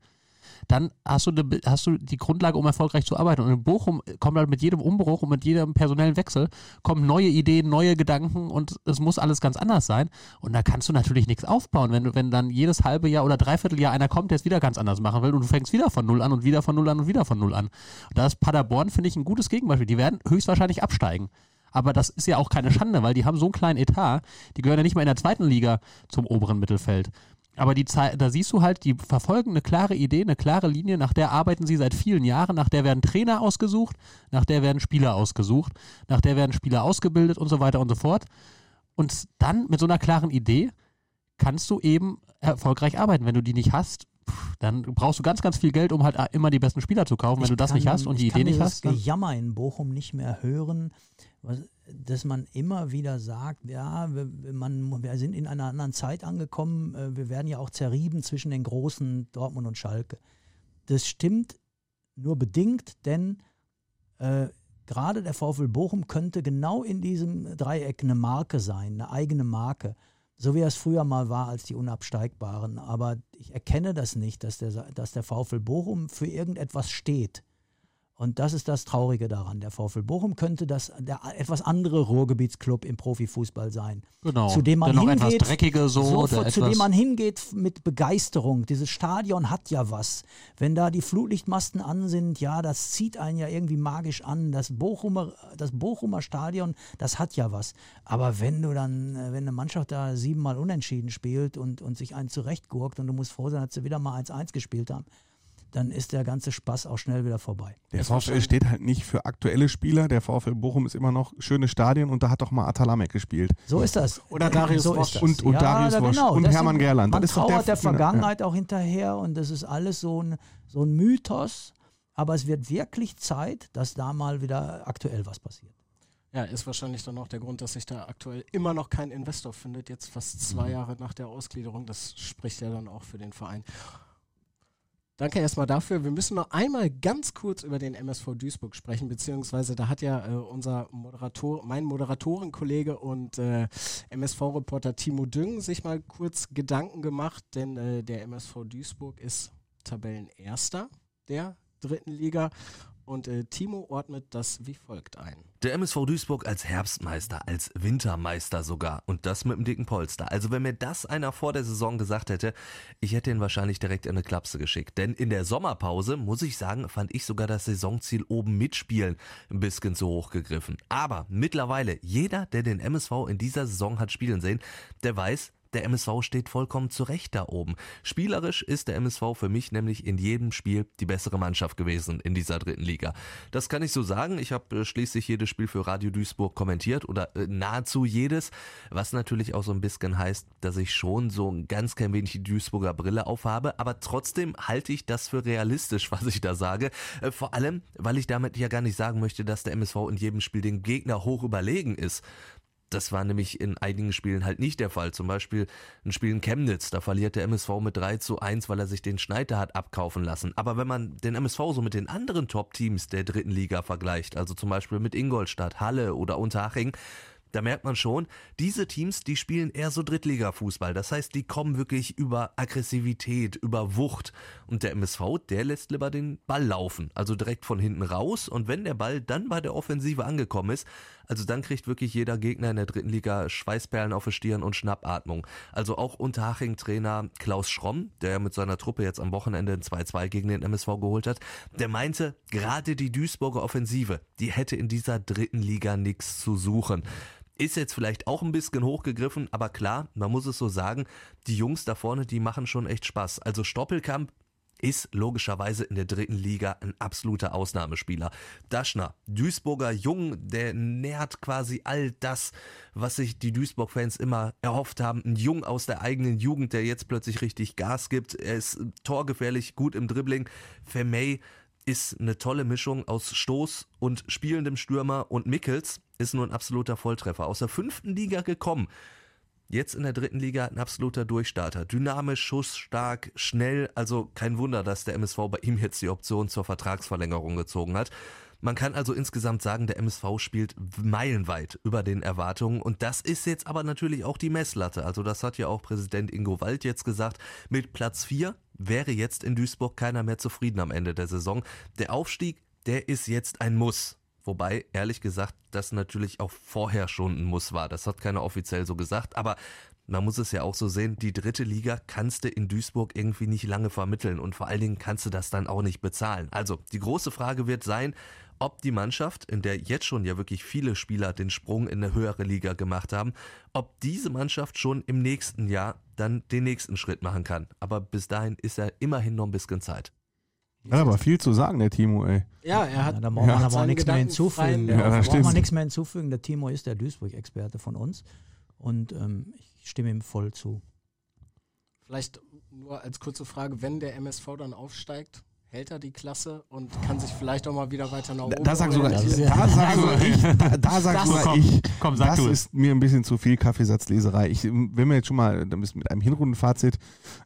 dann hast du, de, hast du die Grundlage, um erfolgreich zu arbeiten. Und in Bochum kommt halt mit jedem Umbruch und mit jedem personellen Wechsel kommen neue Ideen, neue Gedanken und es muss alles ganz anders sein. Und da kannst du natürlich nichts aufbauen, wenn wenn dann jedes halbe Jahr oder dreiviertel Jahr einer kommt, der es wieder ganz anders machen will und du fängst wieder von null an und wieder von null an und wieder von null an. Und da ist Paderborn, finde ich, ein gutes Gegenbeispiel. Die werden höchstwahrscheinlich absteigen. Aber das ist ja auch keine Schande, weil die haben so einen kleinen Etat, die gehören ja nicht mal in der zweiten Liga zum oberen Mittelfeld. Aber die Zeit, da siehst du halt, die verfolgen eine klare Idee, eine klare Linie, nach der arbeiten sie seit vielen Jahren, nach der werden Trainer ausgesucht, nach der werden Spieler ausgesucht, nach der werden Spieler ausgebildet und so weiter und so fort. Und dann mit so einer klaren Idee kannst du eben erfolgreich arbeiten. Wenn du die nicht hast, dann brauchst du ganz, ganz viel Geld, um halt immer die besten Spieler zu kaufen. Wenn ich du das kann, nicht hast und die Idee nicht hast. Ich kann Gejammer in Bochum nicht mehr hören, dass man immer wieder sagt, ja, wir, man, wir sind in einer anderen Zeit angekommen, äh, wir werden ja auch zerrieben zwischen den großen Dortmund und Schalke. Das stimmt nur bedingt, denn äh, gerade der VfL Bochum könnte genau in diesem Dreieck eine Marke sein, eine eigene Marke. So wie es früher mal war als die Unabsteigbaren. Aber ich erkenne das nicht, dass der, dass der VfL Bochum für irgendetwas steht. Und das ist das Traurige daran. Der VfL Bochum könnte das der etwas andere Ruhrgebietsclub im Profifußball sein. Genau. Zu dem man noch hingeht, etwas dreckige so, so zu dem man hingeht mit Begeisterung. Dieses Stadion hat ja was. Wenn da die Flutlichtmasten an sind, ja, das zieht einen ja irgendwie magisch an. Das Bochumer, das Bochumer Stadion, das hat ja was. Aber wenn du dann, äh, wenn eine Mannschaft da siebenmal unentschieden spielt und, und sich einen zurechtgurkt und du musst froh sein, dass sie wieder mal 1-1 gespielt haben, dann ist der ganze Spaß auch schnell wieder vorbei. Der VfL steht halt nicht für aktuelle Spieler. Der VfL Bochum ist immer noch schöne Stadien und da hat doch mal Atalamek gespielt. So ist das. Oder Darius so Wosch. ist das. Und, und Ja, Darius da Wosch genau. und Hermann Gerland. Man Das ist trauert der, der Vergangenheit auch hinterher und das ist alles so ein, so ein Mythos. Aber es wird wirklich Zeit, dass da mal wieder aktuell was passiert. Ja, ist wahrscheinlich dann auch der Grund, dass sich da aktuell immer noch kein Investor findet, jetzt fast zwei Jahre nach der Ausgliederung. Das spricht ja dann auch für den Verein. Danke erstmal dafür. Wir müssen noch einmal ganz kurz über den MSV Duisburg sprechen, beziehungsweise da hat ja äh, unser Moderator, mein Moderatorenkollege und äh, MSV-Reporter Timo Düng sich mal kurz Gedanken gemacht, denn äh, der MSV Duisburg ist Tabellenerster der dritten Liga und äh, Timo ordnet das wie folgt ein. Der MSV Duisburg als Herbstmeister, als Wintermeister sogar und das mit dem dicken Polster. Also wenn mir das einer vor der Saison gesagt hätte, ich hätte ihn wahrscheinlich direkt in eine Klapse geschickt. Denn in der Sommerpause, muss ich sagen, fand ich sogar das Saisonziel oben mitspielen ein bisschen zu hoch gegriffen. Aber mittlerweile, jeder, der den MSV in dieser Saison hat spielen sehen, der weiß, der MSV steht vollkommen zurecht da oben. Spielerisch ist der MSV für mich nämlich in jedem Spiel die bessere Mannschaft gewesen in dieser dritten Liga. Das kann ich so sagen. Ich habe äh, schließlich jedes Spiel für Radio Duisburg kommentiert oder äh, nahezu jedes, was natürlich auch so ein bisschen heißt, dass ich schon so ein ganz klein wenig die Duisburger Brille aufhabe, aber trotzdem halte ich das für realistisch, was ich da sage. Äh, Vor allem, weil ich damit ja gar nicht sagen möchte, dass der MSV in jedem Spiel den Gegner hoch überlegen ist. Das war nämlich in einigen Spielen halt nicht der Fall. Zum Beispiel ein Spiel in Chemnitz, da verliert der MSV mit 3 zu 1, weil er sich den Schneider hat abkaufen lassen. Aber wenn man den MSV so mit den anderen Top-Teams der dritten Liga vergleicht, also zum Beispiel mit Ingolstadt, Halle oder Unterhaching, da merkt man schon, diese Teams, die spielen eher so Drittliga-Fußball. Das heißt, die kommen wirklich über Aggressivität, über Wucht. Und der MSV, der lässt lieber den Ball laufen. Also direkt von hinten raus. Und wenn der Ball dann bei der Offensive angekommen ist, also dann kriegt wirklich jeder Gegner in der dritten Liga Schweißperlen auf der Stirn und Schnappatmung. Also auch Unterhaching-Trainer Klaus Schromm, der ja mit seiner Truppe jetzt am Wochenende ein 2-2 gegen den MSV geholt hat, der meinte, gerade die Duisburger Offensive, die hätte in dieser dritten Liga nichts zu suchen. Ist jetzt vielleicht auch ein bisschen hochgegriffen, aber klar, man muss es so sagen, die Jungs da vorne, die machen schon echt Spaß. Also Stoppelkamp ist logischerweise in der dritten Liga ein absoluter Ausnahmespieler. Daschner, Duisburger Jung, der nährt quasi all das, was sich die Duisburg-Fans immer erhofft haben. Ein Jung aus der eigenen Jugend, der jetzt plötzlich richtig Gas gibt. Er ist torgefährlich, gut im Dribbling. Vermey ist eine tolle Mischung aus Stoß und spielendem Stürmer und Mickels ist nur ein absoluter Volltreffer. Aus der fünften Liga gekommen. Jetzt in der dritten Liga ein absoluter Durchstarter. Dynamisch, schussstark, schnell. Also kein Wunder, dass der MSV bei ihm jetzt die Option zur Vertragsverlängerung gezogen hat. Man kann also insgesamt sagen, der MSV spielt meilenweit über den Erwartungen und das ist jetzt aber natürlich auch die Messlatte. Also das hat ja auch Präsident Ingo Wald jetzt gesagt. Mit Platz 4 wäre jetzt in Duisburg keiner mehr zufrieden am Ende der Saison. Der Aufstieg, der ist jetzt ein Muss. Wobei, ehrlich gesagt, das natürlich auch vorher schon ein Muss war. Das hat keiner offiziell so gesagt, aber man muss es ja auch so sehen, die dritte Liga kannst du in Duisburg irgendwie nicht lange vermitteln und vor allen Dingen kannst du das dann auch nicht bezahlen. Also, die große Frage wird sein, ob die Mannschaft, in der jetzt schon ja wirklich viele Spieler den Sprung in eine höhere Liga gemacht haben, ob diese Mannschaft schon im nächsten Jahr dann den nächsten Schritt machen kann. Aber bis dahin ist ja immerhin noch ein bisschen Zeit. Hat aber viel zu sagen, der Timo, ey. Ja, er hat. Ja, da braucht man aber auch nichts mehr hinzufügen. Ja, da das braucht man nichts mehr hinzufügen. Der Timo ist der Duisburg-Experte von uns und ähm, ich stimme ihm voll zu. Vielleicht nur als kurze Frage, wenn der MSV dann aufsteigt, hält er die Klasse und kann sich vielleicht auch mal wieder weiter nach oben Da sag sogar ich, da sag sogar ich, da, da sag Das- sogar komm, ich, komm, sag das du. ist mir ein bisschen zu viel Kaffeesatzleserei. Ich will mir jetzt schon mal da wir mit einem Hinrundenfazit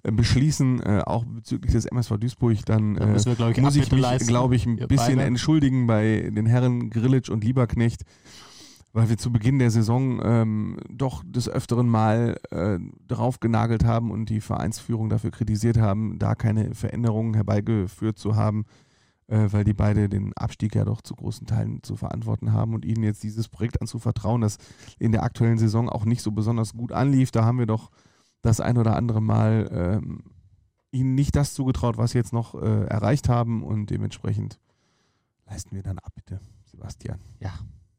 äh, beschließen, äh, auch bezüglich des MSV Duisburg, dann Da äh, müssen wir, glaub ich, muss ich mich, glaube ich, ein Wir bisschen entschuldigen bei den Herren Grillitsch und Lieberknecht, weil wir zu Beginn der Saison ähm, doch des öfteren Mal äh, drauf genagelt haben und die Vereinsführung dafür kritisiert haben, da keine Veränderungen herbeigeführt zu haben, äh, weil die beide den Abstieg ja doch zu großen Teilen zu verantworten haben und ihnen jetzt dieses Projekt anzuvertrauen, das in der aktuellen Saison auch nicht so besonders gut anlief. Da haben wir doch das ein oder andere Mal ähm, ihnen nicht das zugetraut, was sie jetzt noch äh, erreicht haben und dementsprechend leisten wir dann ab, bitte, Sebastian. Ja,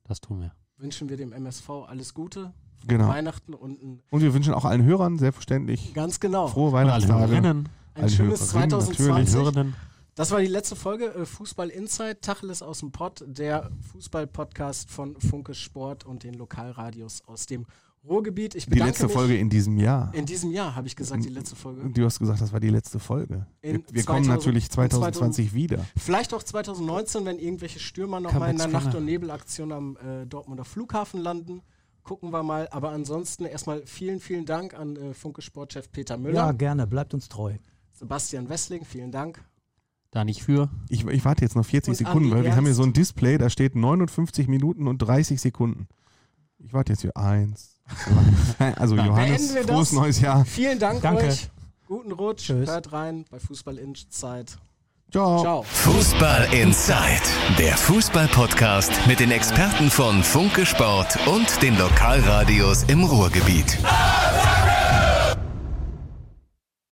das tun wir. Wünschen wir dem MSV alles Gute. Genau. Weihnachten und ein, Und wir wünschen auch allen Hörern selbstverständlich ganz genau frohe Weihnachtstage. Ein alle schönes Hörerinnen, 2020. Hörerinnen. Das war die letzte Folge äh, Fußball Insight, Tacheles aus dem Pott, der Fußball-Podcast von Funke Sport und den Lokalradios aus dem Ruhrgebiet. Ich Die bedanke letzte mich. Folge in diesem Jahr. In diesem Jahr habe ich gesagt, die letzte Folge. Du hast gesagt, das war die letzte Folge. Wir, In wir kommen 2000 natürlich 2020 wieder. Vielleicht auch 2019, wenn irgendwelche Stürmer noch Come mal in der Nacht- und Nebelaktion am äh, Dortmunder Flughafen landen. Gucken wir mal. Aber ansonsten erstmal vielen, vielen Dank an äh, Funke Sportchef Peter Müller. Ja, gerne, bleibt uns treu. Sebastian Wessling, vielen Dank. Da nicht für. Ich, ich warte jetzt noch 40 Und Sekunden, weil wir haben hier so ein Display, da steht 59 Minuten und 30 Sekunden. Ich warte jetzt hier. Eins. Also Johannes, frohes neues Jahr. Vielen Dank Danke. euch. Guten Rutsch. Tschüss. Hört rein bei Fußball Insight. Ciao. Ciao. Fußball Inside, der Fußball-Podcast mit den Experten von Funke Sport und den Lokalradios im Ruhrgebiet.